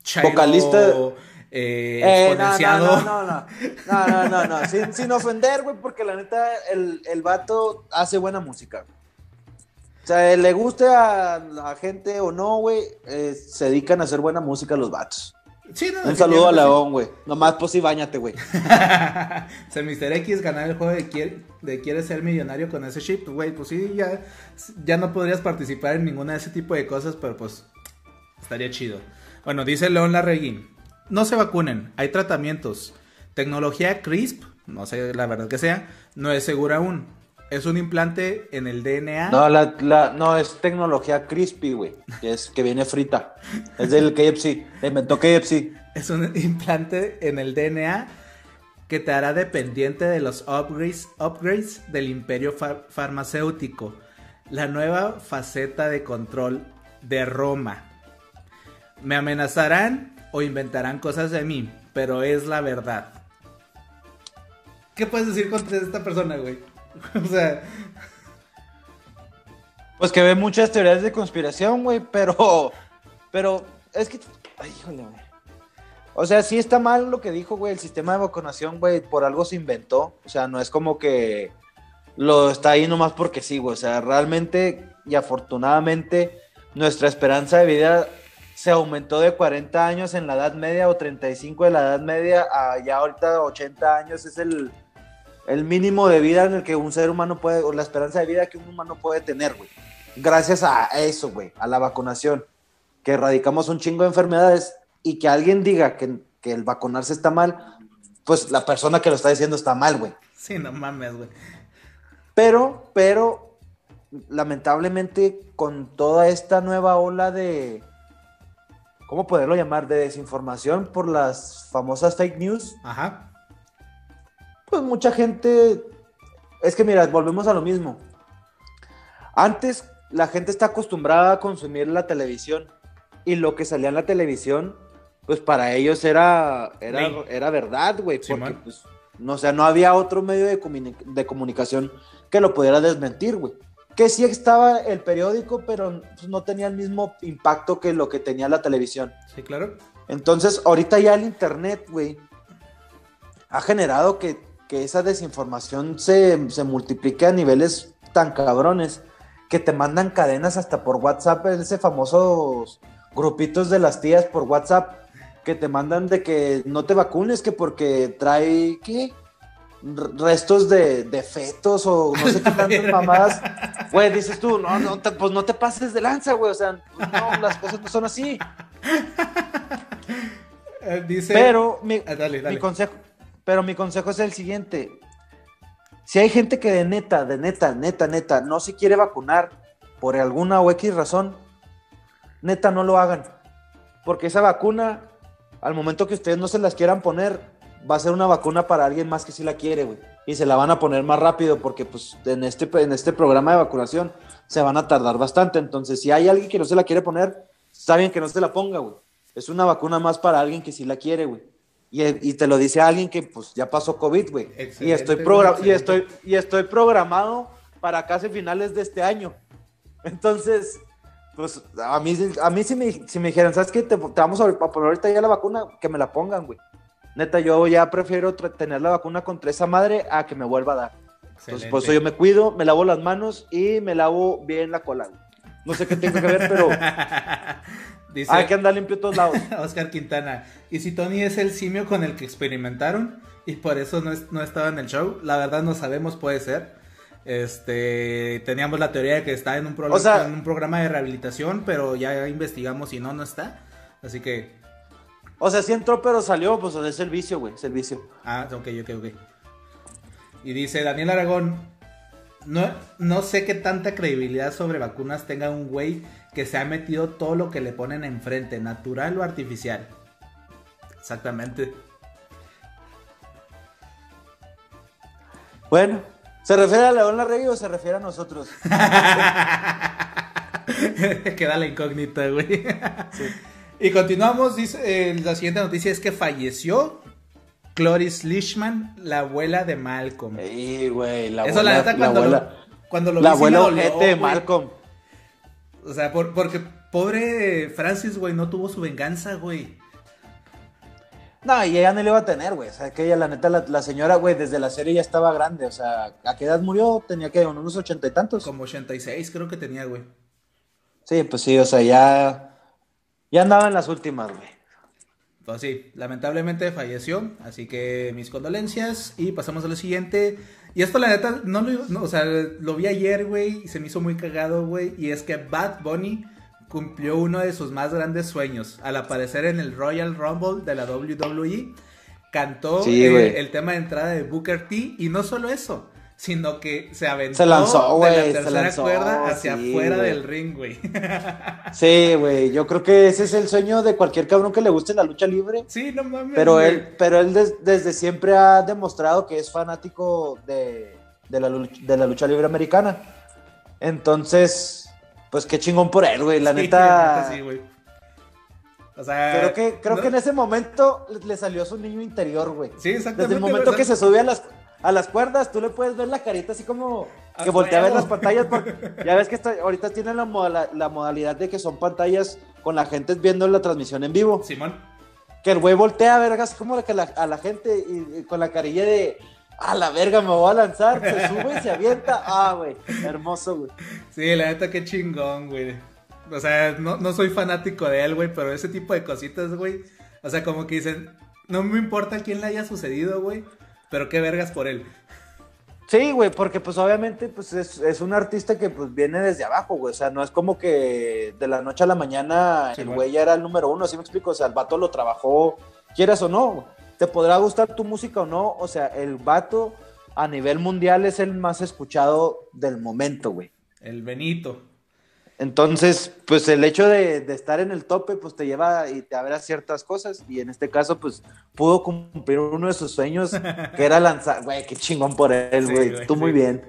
chairo, Vocalista. eh, Eh, no, no, exponenciado. no, no, no, no, no, no, no, sin, sin ofender, güey, porque la neta, el, el vato hace buena música. O sea, le guste a la gente o no, güey, eh, se dedican a hacer buena música los vatos. Sí, no, Un saludo a León, güey. Nomás, pues sí, bañate, güey. [laughs] Mr. X ganar el juego de quiere, de quiere ser millonario con ese chip, güey, pues sí, ya, ya no podrías participar en ninguna de ese tipo de cosas, pero pues estaría chido. Bueno, dice León Larregui, no se vacunen, hay tratamientos. Tecnología CRISP, no sé la verdad que sea, no es segura aún. Es un implante en el DNA. No, la, la, no, es tecnología crispy, güey, que es que viene frita. Es del KFC, le inventó KFC. Es un implante en el DNA que te hará dependiente de los upgrades, upgrades del imperio far- farmacéutico. La nueva faceta de control de Roma. Me amenazarán o inventarán cosas de mí, pero es la verdad. ¿Qué puedes decir contra esta persona, güey? [laughs] o sea, Pues que ve muchas teorías de conspiración, güey, pero. Pero es que. Ay, híjole, güey. O sea, sí está mal lo que dijo, güey. El sistema de vacunación, güey, por algo se inventó. O sea, no es como que lo está ahí nomás porque sí, güey. O sea, realmente y afortunadamente nuestra esperanza de vida se aumentó de 40 años en la Edad Media o 35 de la Edad Media a ya ahorita 80 años. Es el, el mínimo de vida en el que un ser humano puede, o la esperanza de vida que un humano puede tener, güey. Gracias a eso, güey, a la vacunación, que erradicamos un chingo de enfermedades y que alguien diga que, que el vacunarse está mal, pues la persona que lo está diciendo está mal, güey. sí, no mames, güey. Pero, pero, lamentablemente, con toda esta nueva ola de, ¿cómo poderlo llamar? De desinformación por las famosas fake news, Ajá. pues mucha gente, es que mira, volvemos a lo mismo. Antes la gente está acostumbrada a consumir la televisión y lo que salía en la televisión, pues para ellos era, era, era verdad, güey, porque pues, no, o sea, no había otro medio de, comuni- de comunicación que lo pudiera desmentir, güey. Que sí estaba el periódico, pero pues, no tenía el mismo impacto que lo que tenía la televisión. Sí, claro. Entonces, ahorita ya el Internet, güey, ha generado que, que esa desinformación se, se multiplique a niveles tan cabrones que te mandan cadenas hasta por WhatsApp, ese famosos grupitos de las tías por WhatsApp que te mandan de que no te vacunes, que porque trae, ¿qué? Restos de, de fetos o no sé qué tantas [laughs] mamadas. Güey, dices tú, no, no, te- pues no te pases de lanza, güey, o sea, no, las cosas no son así. [laughs] Eh, dice. Pero mi, Ah, dale, dale. mi consejo, pero mi consejo es el siguiente. Si hay gente que de neta, de neta, neta, neta, no se quiere vacunar por alguna o X razón, neta no lo hagan. Porque esa vacuna, al momento que ustedes no se las quieran poner, va a ser una vacuna para alguien más que sí la quiere, güey. Y se la van a poner más rápido porque pues en este, en este programa de vacunación se van a tardar bastante. Entonces, si hay alguien que no se la quiere poner, está bien que no se la ponga, güey. Es una vacuna más para alguien que sí la quiere, güey. Y, y te lo dice alguien que pues ya pasó COVID, güey. Y estoy, y, estoy, y estoy programado para casi finales de este año. [laughs] Entonces, pues a mí, a mí si, me, si me dijeran, ¿sabes qué? Te, te vamos a a poner ahorita ya la vacuna, que me la pongan, güey. Neta, yo ya prefiero tener la vacuna contra esa madre a que me vuelva a dar. Entonces, por eso yo me cuido, me lavo las manos y me lavo bien la cola. No sé qué tengo que ver, pero [laughs] Dice hay que andar limpio a todos lados. [laughs] Oscar Quintana. ¿Y si Tony es el simio con el que experimentaron? Y por eso no, es- no estaba en el show. La verdad no sabemos, puede ser. Este, teníamos la teoría de que está en un, pro- O sea- en un programa de rehabilitación, pero ya investigamos y no, no está. Así que, O sea, sí entró, pero salió, pues es el vicio, güey, es el vicio. ah, ok, ok, ok. Y dice Daniel Aragón, no, no sé qué tanta credibilidad sobre vacunas tenga un güey que se ha metido todo lo que le ponen enfrente, natural o artificial. Exactamente. Bueno, ¿se refiere a León Larregui o se refiere a nosotros? [laughs] Queda la incógnita, güey. Y continuamos, dice, eh, la siguiente noticia es que falleció Cloris Leishman, la abuela de Malcolm. Sí, güey, la Eso la neta la cuando abuela, lo, cuando lo la vi sí me abuela dolió, ojete de. Malcolm. O sea, por- porque pobre Francis, güey, no tuvo su venganza, güey. No, y ella no le iba a tener, güey. O sea, que ella, la neta, la, la señora, güey, desde la serie ya estaba grande. O sea, ¿a qué edad murió? Tenía que unos ochenta y tantos. Como 86 creo que tenía, güey. Sí, pues sí, o sea, ya. Ya andaba en las últimas, güey. Pues sí, lamentablemente falleció, así que mis condolencias y pasamos a lo siguiente. Y esto la neta, no lo, no, o sea, lo vi ayer, güey, y se me hizo muy cagado, güey, y es que Bad Bunny cumplió uno de sus más grandes sueños. Al aparecer en el Royal Rumble de la WWE, cantó Sí, el tema de entrada de Booker T, y no solo eso, sino que se aventó Se lanzó, de güey, la se tercera lanzó, cuerda hacia sí, afuera del ring, güey. [laughs] Sí, güey. Yo creo que ese es el sueño de cualquier cabrón que le guste la lucha libre. sí, no mames. Pero él, pero él des- desde siempre ha demostrado que es fanático de, de la, lucha, de la lucha libre americana. Entonces, pues qué chingón por él, güey. La [laughs] Sí, neta. sí, güey. O sea, creo que, creo no- que en ese momento le, le salió su niño interior, güey. Sí, exactamente. Desde el momento que se sube a las, a las cuerdas, tú le puedes ver la carita así como que voltea a ver las pantallas. Porque ya ves que está- ahorita tienen la, moda- la modalidad de que son pantallas con la gente viendo la transmisión en vivo. Simón. Que el güey voltea a ver así como que la- a la gente y, y con la carilla de. A la verga, me voy a lanzar. Se sube y se avienta. Ah, güey. Hermoso, güey. Sí, la neta, qué chingón, güey. O sea, no, no soy fanático de él, güey, pero ese tipo de cositas, güey. O sea, como que dicen, no me importa quién le haya sucedido, güey, pero qué vergas por él. Sí, güey, porque pues obviamente pues es, es un artista que pues viene desde abajo, güey. O sea, no es como que de la noche a la mañana Sí, el güey. ya era el número uno, ¿sí me explico? O sea, el vato lo trabajó, quieras o no. Te podrá gustar tu música o no. O sea, el vato a nivel mundial es el más escuchado del momento, güey. El Benito. Entonces, pues el hecho de, de estar en el tope, pues te lleva y te abre a ciertas cosas. Y en este caso, pues pudo cumplir uno de sus sueños, que era lanzar. Güey, qué chingón por él, güey. Tú sí. muy bien.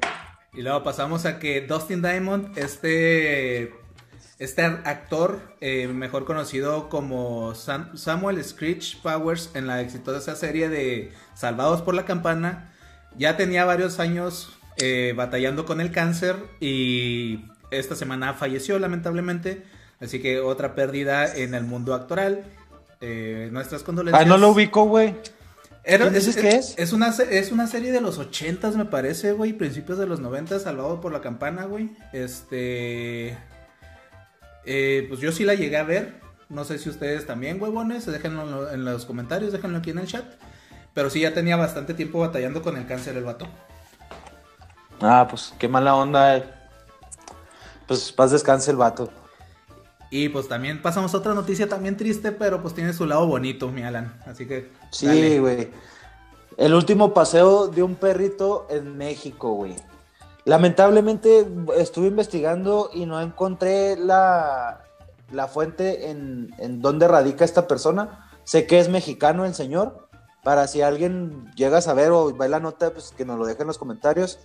Y luego pasamos a que Dustin Diamond, este, este actor, eh, mejor conocido como Sam- Samuel Screech Powers en la exitosa serie de Salvados por la Campana, ya tenía varios años eh, batallando con el cáncer y esta semana falleció lamentablemente. Así que otra pérdida en el mundo actoral. Eh, nuestras condolencias. Ah, no lo ubico, güey. Era- ¿Quién dices que es? Es una, es una serie de los ochentas, me parece, güey. Principios de los noventas, salvado por la campana, güey. Este. eh, pues yo sí la llegué a ver. No sé si ustedes también, huevones. Déjenlo en, lo- en los comentarios, déjenlo aquí en el chat. Pero sí, ya tenía bastante tiempo batallando con el cáncer el vato. Ah, pues qué mala onda. eh. Pues paz descanse el vato. Y pues también pasamos a otra noticia también triste, pero pues tiene su lado bonito, mi Alan. Así que. Sí, güey. El último paseo de un perrito en México, güey. Lamentablemente estuve investigando y no encontré la, la fuente en, en donde radica esta persona. Sé que es mexicano el señor. Para si alguien llega a saber o ve la nota, pues que nos lo deje en los comentarios.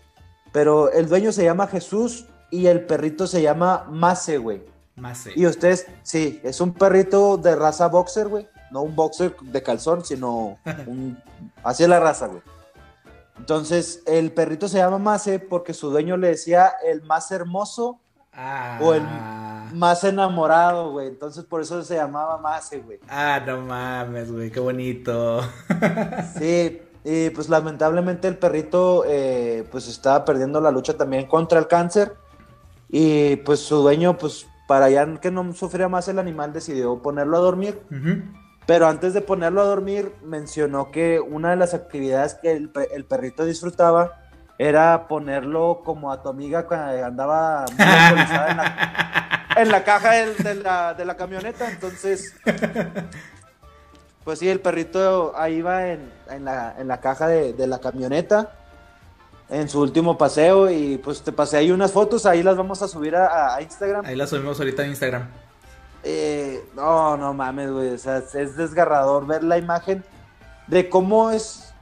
Pero el dueño se llama Jesús y el perrito se llama Mase, güey. Más. eh. Y ustedes, sí, es un perrito de raza boxer, güey. No un boxer de calzón, sino [laughs] un... Así es la raza, güey. Entonces, el perrito se llama Mase porque su dueño le decía el más hermoso Ah. o el más enamorado, güey. Entonces por eso se llamaba Mase, güey. Ah, no mames, güey, qué bonito. [laughs] sí, y pues lamentablemente el perrito eh, pues estaba perdiendo la lucha también contra el cáncer. Y pues su dueño, pues para ya que no sufriera más el animal, decidió ponerlo a dormir. Pero antes de ponerlo a dormir, mencionó que una de las actividades que el, el perrito disfrutaba era ponerlo como a tu amiga cuando andaba muy en la, [laughs] en la caja de, la, de, la, camioneta. Entonces, pues sí, el perrito ahí va en, en, la, en la, caja de, de, la camioneta en su último paseo y pues te pasé ahí unas fotos, ahí las vamos a subir a, a Instagram. Ahí las subimos ahorita en Instagram. Eh, no, no mames, güey, o sea, es desgarrador ver la imagen de cómo es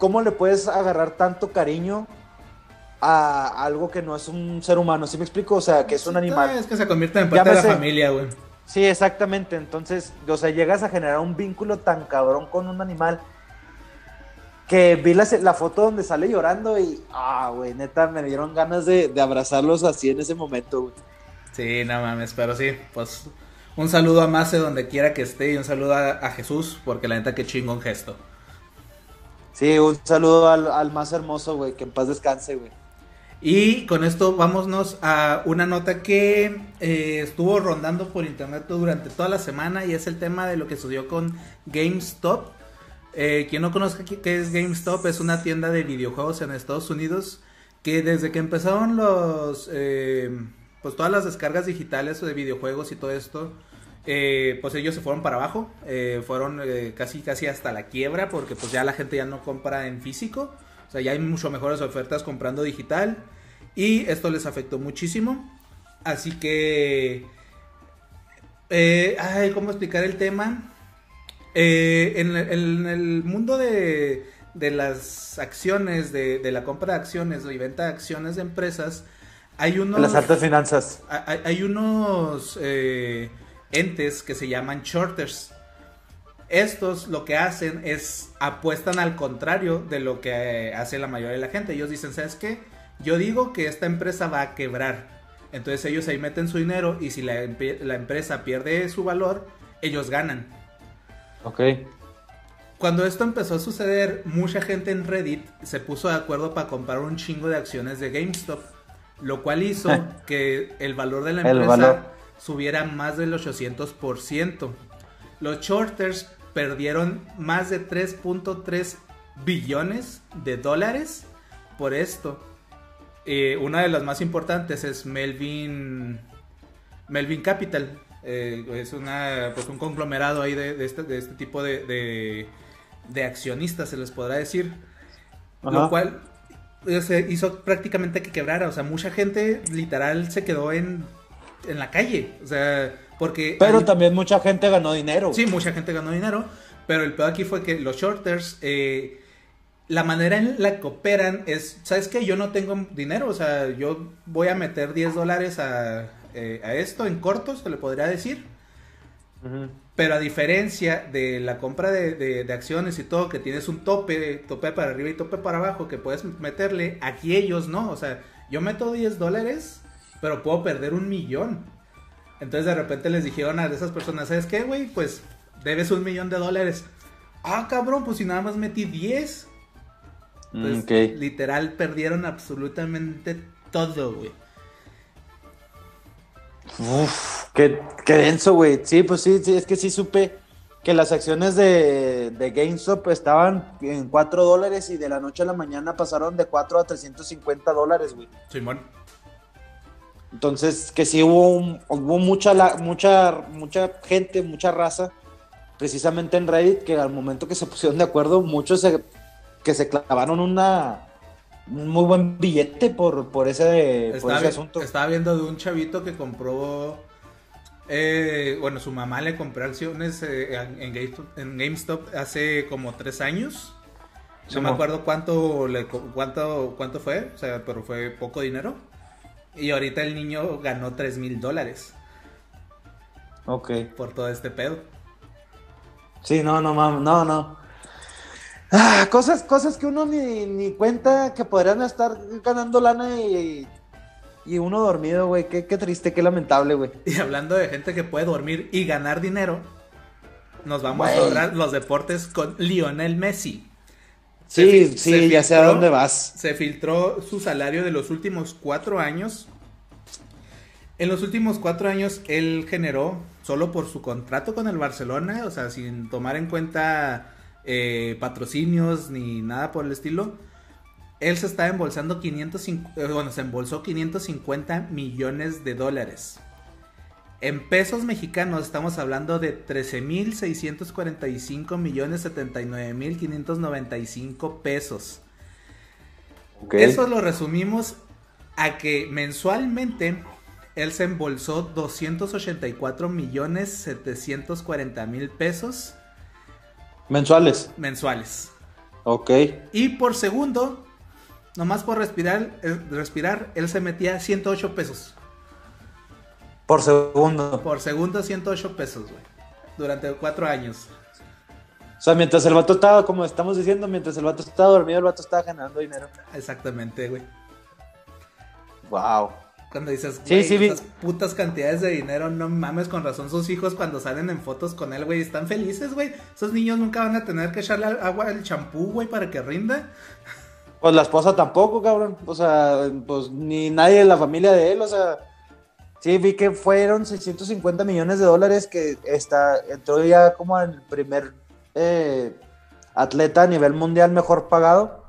¿cómo le puedes agarrar tanto cariño a algo que no es un ser humano? ¿Sí me explico? O sea, que es un animal. Es que se convierte en parte de la familia, güey. Sí, exactamente. Entonces, o sea, llegas a generar un vínculo tan cabrón con un animal que vi la, la foto donde sale llorando y, ah, güey, neta, me dieron ganas de, abrazarlos así en ese momento, güey. Sí, no mames, pero sí, pues un saludo a Mase donde quiera que esté y un saludo a, a Jesús, porque la neta que chingón gesto. Sí, un saludo al, más hermoso, güey, que en paz descanse, güey. Y con esto vámonos a una nota que eh, estuvo rondando por internet durante toda la semana y es el tema de lo que sucedió con GameStop. Eh, quien no conozca qué es GameStop, es una tienda de videojuegos en Estados Unidos que desde que empezaron los, eh, pues todas las descargas digitales de videojuegos y todo esto, eh, pues ellos se fueron para abajo, fueron casi casi hasta la quiebra porque pues ya la gente ya no compra en físico, o sea ya hay mucho mejores ofertas comprando digital y esto les afectó muchísimo, así que, ay, ¿cómo explicar el tema? En, el mundo de, de las acciones, de, de, la compra de acciones y venta de acciones de empresas, hay unos... Las altas finanzas. Hay, hay unos entes que se llaman shorters. Estos lo que hacen es apuestan al contrario de lo que hace la mayoría de la gente. Ellos dicen, ¿sabes qué? Yo digo que esta empresa va a quebrar. Entonces ellos ahí meten su dinero y si la, empresa pierde su valor, ellos ganan. Ok. Cuando esto empezó a suceder, mucha gente en Reddit se puso de acuerdo para comprar un chingo de acciones de GameStop, lo cual hizo [laughs] que el valor de la empresa subiera más del 800%. Los shorters perdieron más de 3.3 billones de dólares por esto. Eh, una de las más importantes es Melvin, Melvin Capital. Eh, es una, pues un conglomerado ahí de, este, de este, tipo de, de, accionistas, se les podrá decir. Lo cual eh, se hizo prácticamente que quebrara. O sea, mucha gente literal se quedó en en la calle. O sea, porque. Pero también mucha gente ganó dinero. Sí, mucha gente ganó dinero. Pero el peor aquí fue que los shorters. Eh, la manera en la que operan es, ¿sabes qué? Yo no tengo dinero, o sea, yo voy a meter 10 dólares a, eh, a esto en cortos, se le podría decir. Pero a diferencia de la compra de, de, acciones y todo, que tienes un tope, tope para arriba y tope para abajo, que puedes meterle, aquí ellos no, o sea, yo meto 10 dólares pero puedo perder un millón. Entonces de repente les dijeron a esas personas, ¿sabes qué, güey? Pues debes un millón de dólares. Ah, cabrón, pues si nada más metí 10. Entonces, literal, perdieron absolutamente todo, güey. Uf, qué, qué denso, güey. Sí, pues sí, sí, es que sí supe que las acciones de, de GameStop estaban en 4 dólares y de la noche a la mañana pasaron de 4 a 350 dólares, güey. Simón. Entonces, que sí hubo, hubo mucha, mucha, mucha gente, mucha raza, precisamente en Reddit, que al momento que se pusieron de acuerdo, muchos que se clavaron una, un muy buen billete por, por, ese, asunto. Estaba viendo de un chavito que compró, eh, bueno, su mamá le compró acciones eh, en, GameStop, hace como tres años. No me acuerdo cuánto, le, cuánto, cuánto fue, o sea, pero fue poco dinero. Y ahorita el niño ganó 3 mil dólares. Ok. Por todo este pedo. Sí, no, no, no, no. Ah, cosas, cosas que uno ni, ni cuenta que podrían estar ganando lana y, y uno dormido, güey. Qué, qué triste, qué lamentable, güey. Y hablando de gente que puede dormir y ganar dinero, nos vamos a lograr los deportes con Lionel Messi. Sí, Se sí, se ya sé a filtró- dónde vas. Se filtró su salario de los últimos cuatro años. En los últimos cuatro años él generó, solo por su contrato con el Barcelona, o sea, sin tomar en cuenta eh, patrocinios ni nada por el estilo, él se está embolsando 550, eh, bueno, se embolsó 550 millones de dólares. En pesos mexicanos estamos hablando de 13.645 millones 79.595 pesos. Eso lo resumimos a que mensualmente él se embolsó 284 millones 740 mil pesos Mensuales. mensuales. Ok. Y por segundo, nomás por respirar, eh, respirar, él se metía 108 pesos. Por segundo. Por segundo 108 pesos, güey. Durante cuatro años. O sea, mientras el vato estaba, como estamos diciendo, mientras el vato estaba dormido, el vato estaba ganando dinero. Exactamente, güey. Wow. Cuando dices, güey, sí, esas putas cantidades de dinero, no mames, con razón sus hijos cuando salen en fotos con él, güey, están felices, güey. Esos niños nunca van a tener que echarle agua al champú, güey, para que rinda. Pues la esposa tampoco, cabrón. O sea, pues ni nadie de la familia de él, o sea. Sí, vi que fueron 650 millones de dólares que está, entró ya como el primer eh, atleta a nivel mundial mejor pagado.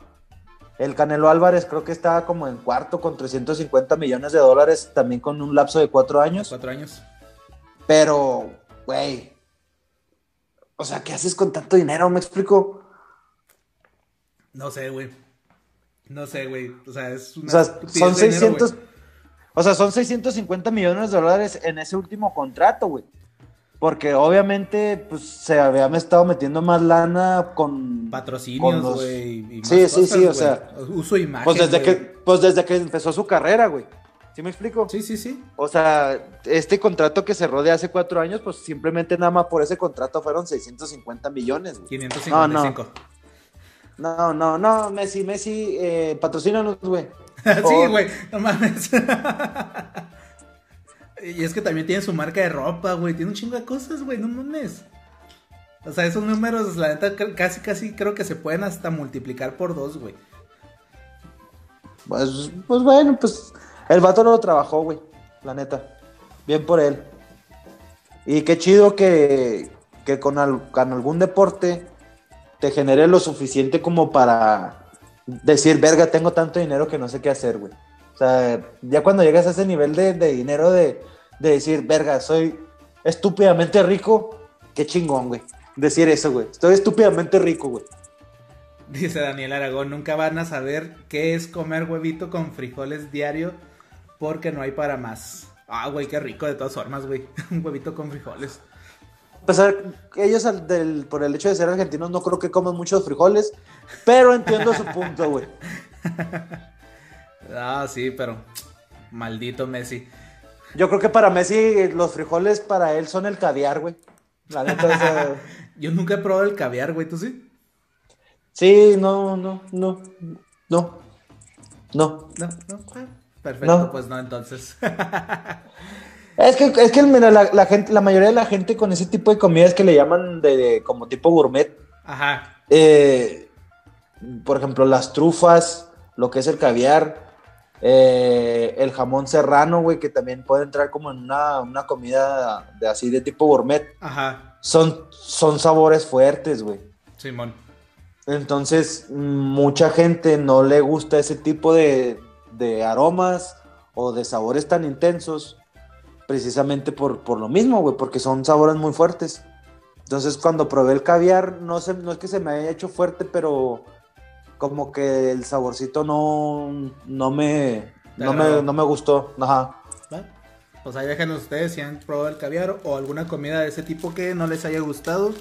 El Canelo Álvarez creo que estaba como en cuarto con 350 millones de dólares, también con un lapso de cuatro años. Cuatro años. Pero, güey. O sea, ¿qué haces con tanto dinero? ¿Me explico? No sé, güey. No sé, güey. O sea, es una O sea, son de dinero, 600. güey. o sea, son 650 millones de dólares en ese último contrato, güey. Porque obviamente, pues se habían estado metiendo más lana con. Patrocinios, los- güey. más Sí, sí, sí, o sea, Uso imagen. Pues desde, que, pues desde que empezó su carrera, güey. ¿Sí me explico? Sí, sí, sí. O sea, este contrato que cerró de hace cuatro años, pues simplemente nada más por ese contrato fueron 650 millones, güey. 555. No, no, no, Messi, Messi, eh, patrocínanos, güey. [laughs] sí, güey. No mames. [laughs] y es que también tiene su marca de ropa, güey. Tiene un chingo de cosas, güey. No mames. O sea, esos números, la neta, casi, casi creo que se pueden hasta multiplicar por dos, güey. Pues, pues bueno, pues el vato no lo trabajó, güey, la neta. Bien por él. Y qué chido que, que con, al- con algún deporte te genere lo suficiente como para decir, verga, tengo tanto dinero que no sé qué hacer, güey. Sea, ya cuando llegas a ese nivel de, de dinero de, de decir, verga, soy estúpidamente rico, qué chingón, güey. Decir eso, güey. Estoy estúpidamente rico, güey. Dice Daniel Aragón, nunca van a saber qué es comer huevito con frijoles diario porque no hay para más. Ah, güey, qué rico de todas formas, güey. [laughs] Un huevito con frijoles. A pesar que ellos al- del- por el hecho de ser argentinos no creo que coman muchos frijoles, pero entiendo su punto, güey. [laughs] Ah, sí, pero maldito Messi. Yo creo que para Messi los frijoles para él son el caviar, güey. La neta, [laughs] Yo nunca he probado el caviar, güey, ¿tú sí? sí, no, no, no, no, no. No, no. ah, Perfecto, No. pues no, entonces. [laughs] Es que, es que mira, la, la gente, la mayoría de la gente con ese tipo de comidas que le llaman de, de como tipo gourmet, Ajá. eh, por ejemplo, las trufas, lo que es el caviar, eh, el jamón serrano, güey, que también puede entrar como en una, una comida de así de tipo gourmet, Ajá. son, son sabores fuertes, güey. Simón. Entonces, mucha gente no le gusta ese tipo de, de aromas o de sabores tan intensos, precisamente por, por lo mismo, güey, porque son sabores muy fuertes. Entonces, cuando probé el caviar, no, se, no es que se me haya hecho fuerte, pero como que el saborcito no, no, me, no, me, no me gustó. Ajá. Pues ahí déjenos ustedes si han probado el caviar o alguna comida de ese tipo que no les haya gustado.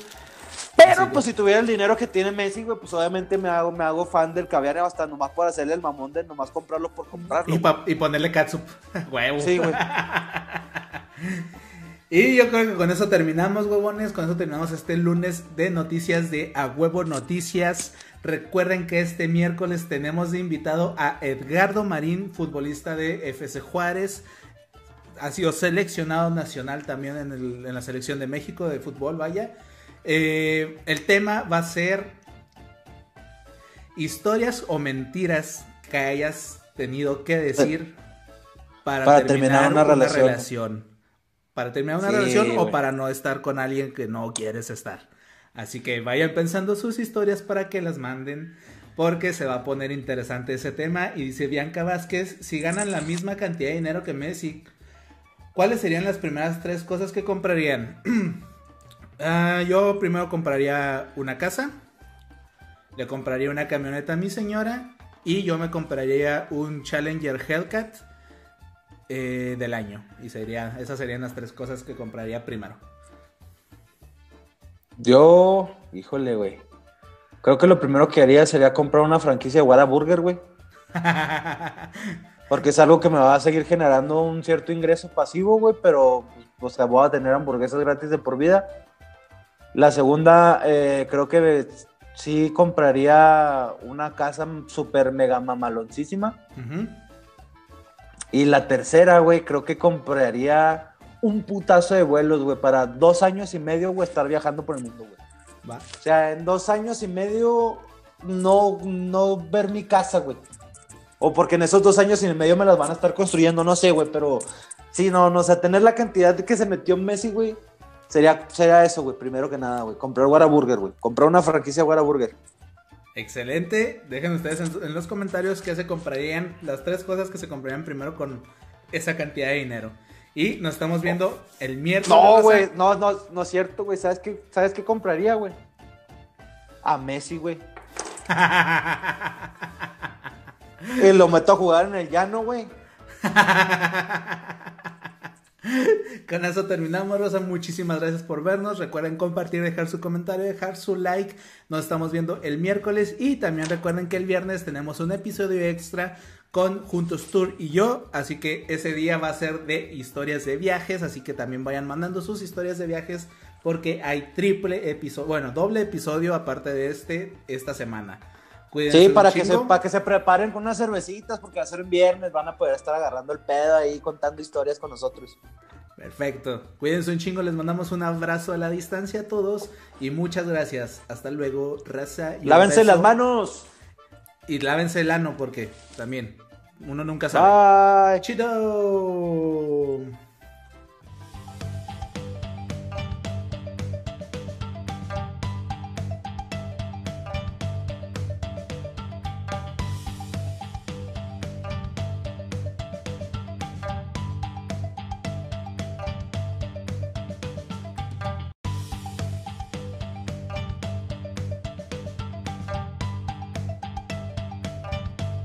Pero, pues, si tuviera el dinero que tiene Messi, güey, pues obviamente me hago, me hago fan del caviar hasta nomás por hacerle el mamón de nomás comprarlo por comprarlo. Y, y ponerle catsup. [laughs] Huevo. Sí, güey. [laughs] Y yo creo que con eso terminamos, huevones. Con eso terminamos este lunes de noticias de A Huevo Noticias. Recuerden que este miércoles tenemos de invitado a Edgardo Marín, futbolista de FC Juárez. Ha sido seleccionado nacional también en, la selección de México de fútbol, vaya. Eh, el tema va a ser historias o mentiras que hayas tenido que decir para, terminar, una, relación. Para terminar una relación o para no estar con alguien que no quieres estar. Así que vayan pensando sus historias para que las manden. Porque se va a poner interesante ese tema. Y dice Bianca Vázquez: si ganan la misma cantidad de dinero que Messi, ¿cuáles serían las primeras tres cosas que comprarían? [clears throat] Ah, yo primero compraría una casa. Le compraría una camioneta a mi señora. Y yo me compraría un Challenger Hellcat eh, del año. Y sería, esas serían las tres cosas que compraría primero. Yo, híjole, güey. Creo que lo primero que haría sería comprar una franquicia de Whataburger, güey. [laughs] Porque es algo que me va a seguir generando un cierto ingreso pasivo, güey, pero, o sea, voy a tener hamburguesas gratis de por vida. La segunda, eh, creo que sí compraría una casa súper mega mamaloncísima. Y la tercera, güey, creo que compraría un putazo de vuelos, güey, para dos años y medio, güey, estar viajando por el mundo, güey. O sea, en dos años y medio no, no ver mi casa, güey. O porque en esos dos años y medio me las van a estar construyendo, no sé, güey, pero sí, no, no, o sea, tener la cantidad que se metió Messi, güey, sería, sería eso, güey, primero que nada, güey. Comprar Whataburger, güey. Comprar una franquicia Whataburger. Excelente. Dejen ustedes en, los comentarios qué se comprarían, las tres cosas que se comprarían primero con esa cantidad de dinero. Y nos estamos viendo el miércoles. No, güey, no, no, no es cierto, güey. ¿Sabes qué, ¿Sabes qué compraría, güey? A Messi, güey. [laughs] y lo meto a jugar en el llano, güey. [laughs] [laughs] Con eso terminamos, Rosa. Muchísimas gracias por vernos. Recuerden compartir, dejar su comentario, dejar su like. Nos estamos viendo el miércoles y también recuerden que el viernes tenemos un episodio extra con Juntos Tour y yo. Así que ese día va a ser de historias de viajes. Así que también vayan mandando sus historias de viajes porque hay triple episodio, bueno, doble episodio aparte de este esta semana. Sí, para que, se, para que se preparen con unas cervecitas porque va a ser un viernes, van a poder estar agarrando el pedo ahí contando historias con nosotros. Perfecto. Cuídense un chingo, les mandamos un abrazo a la distancia a todos y muchas gracias. Hasta luego, raza. Y Lávense las manos. Y lávense el ano porque también uno nunca sabe. Bye. Chido.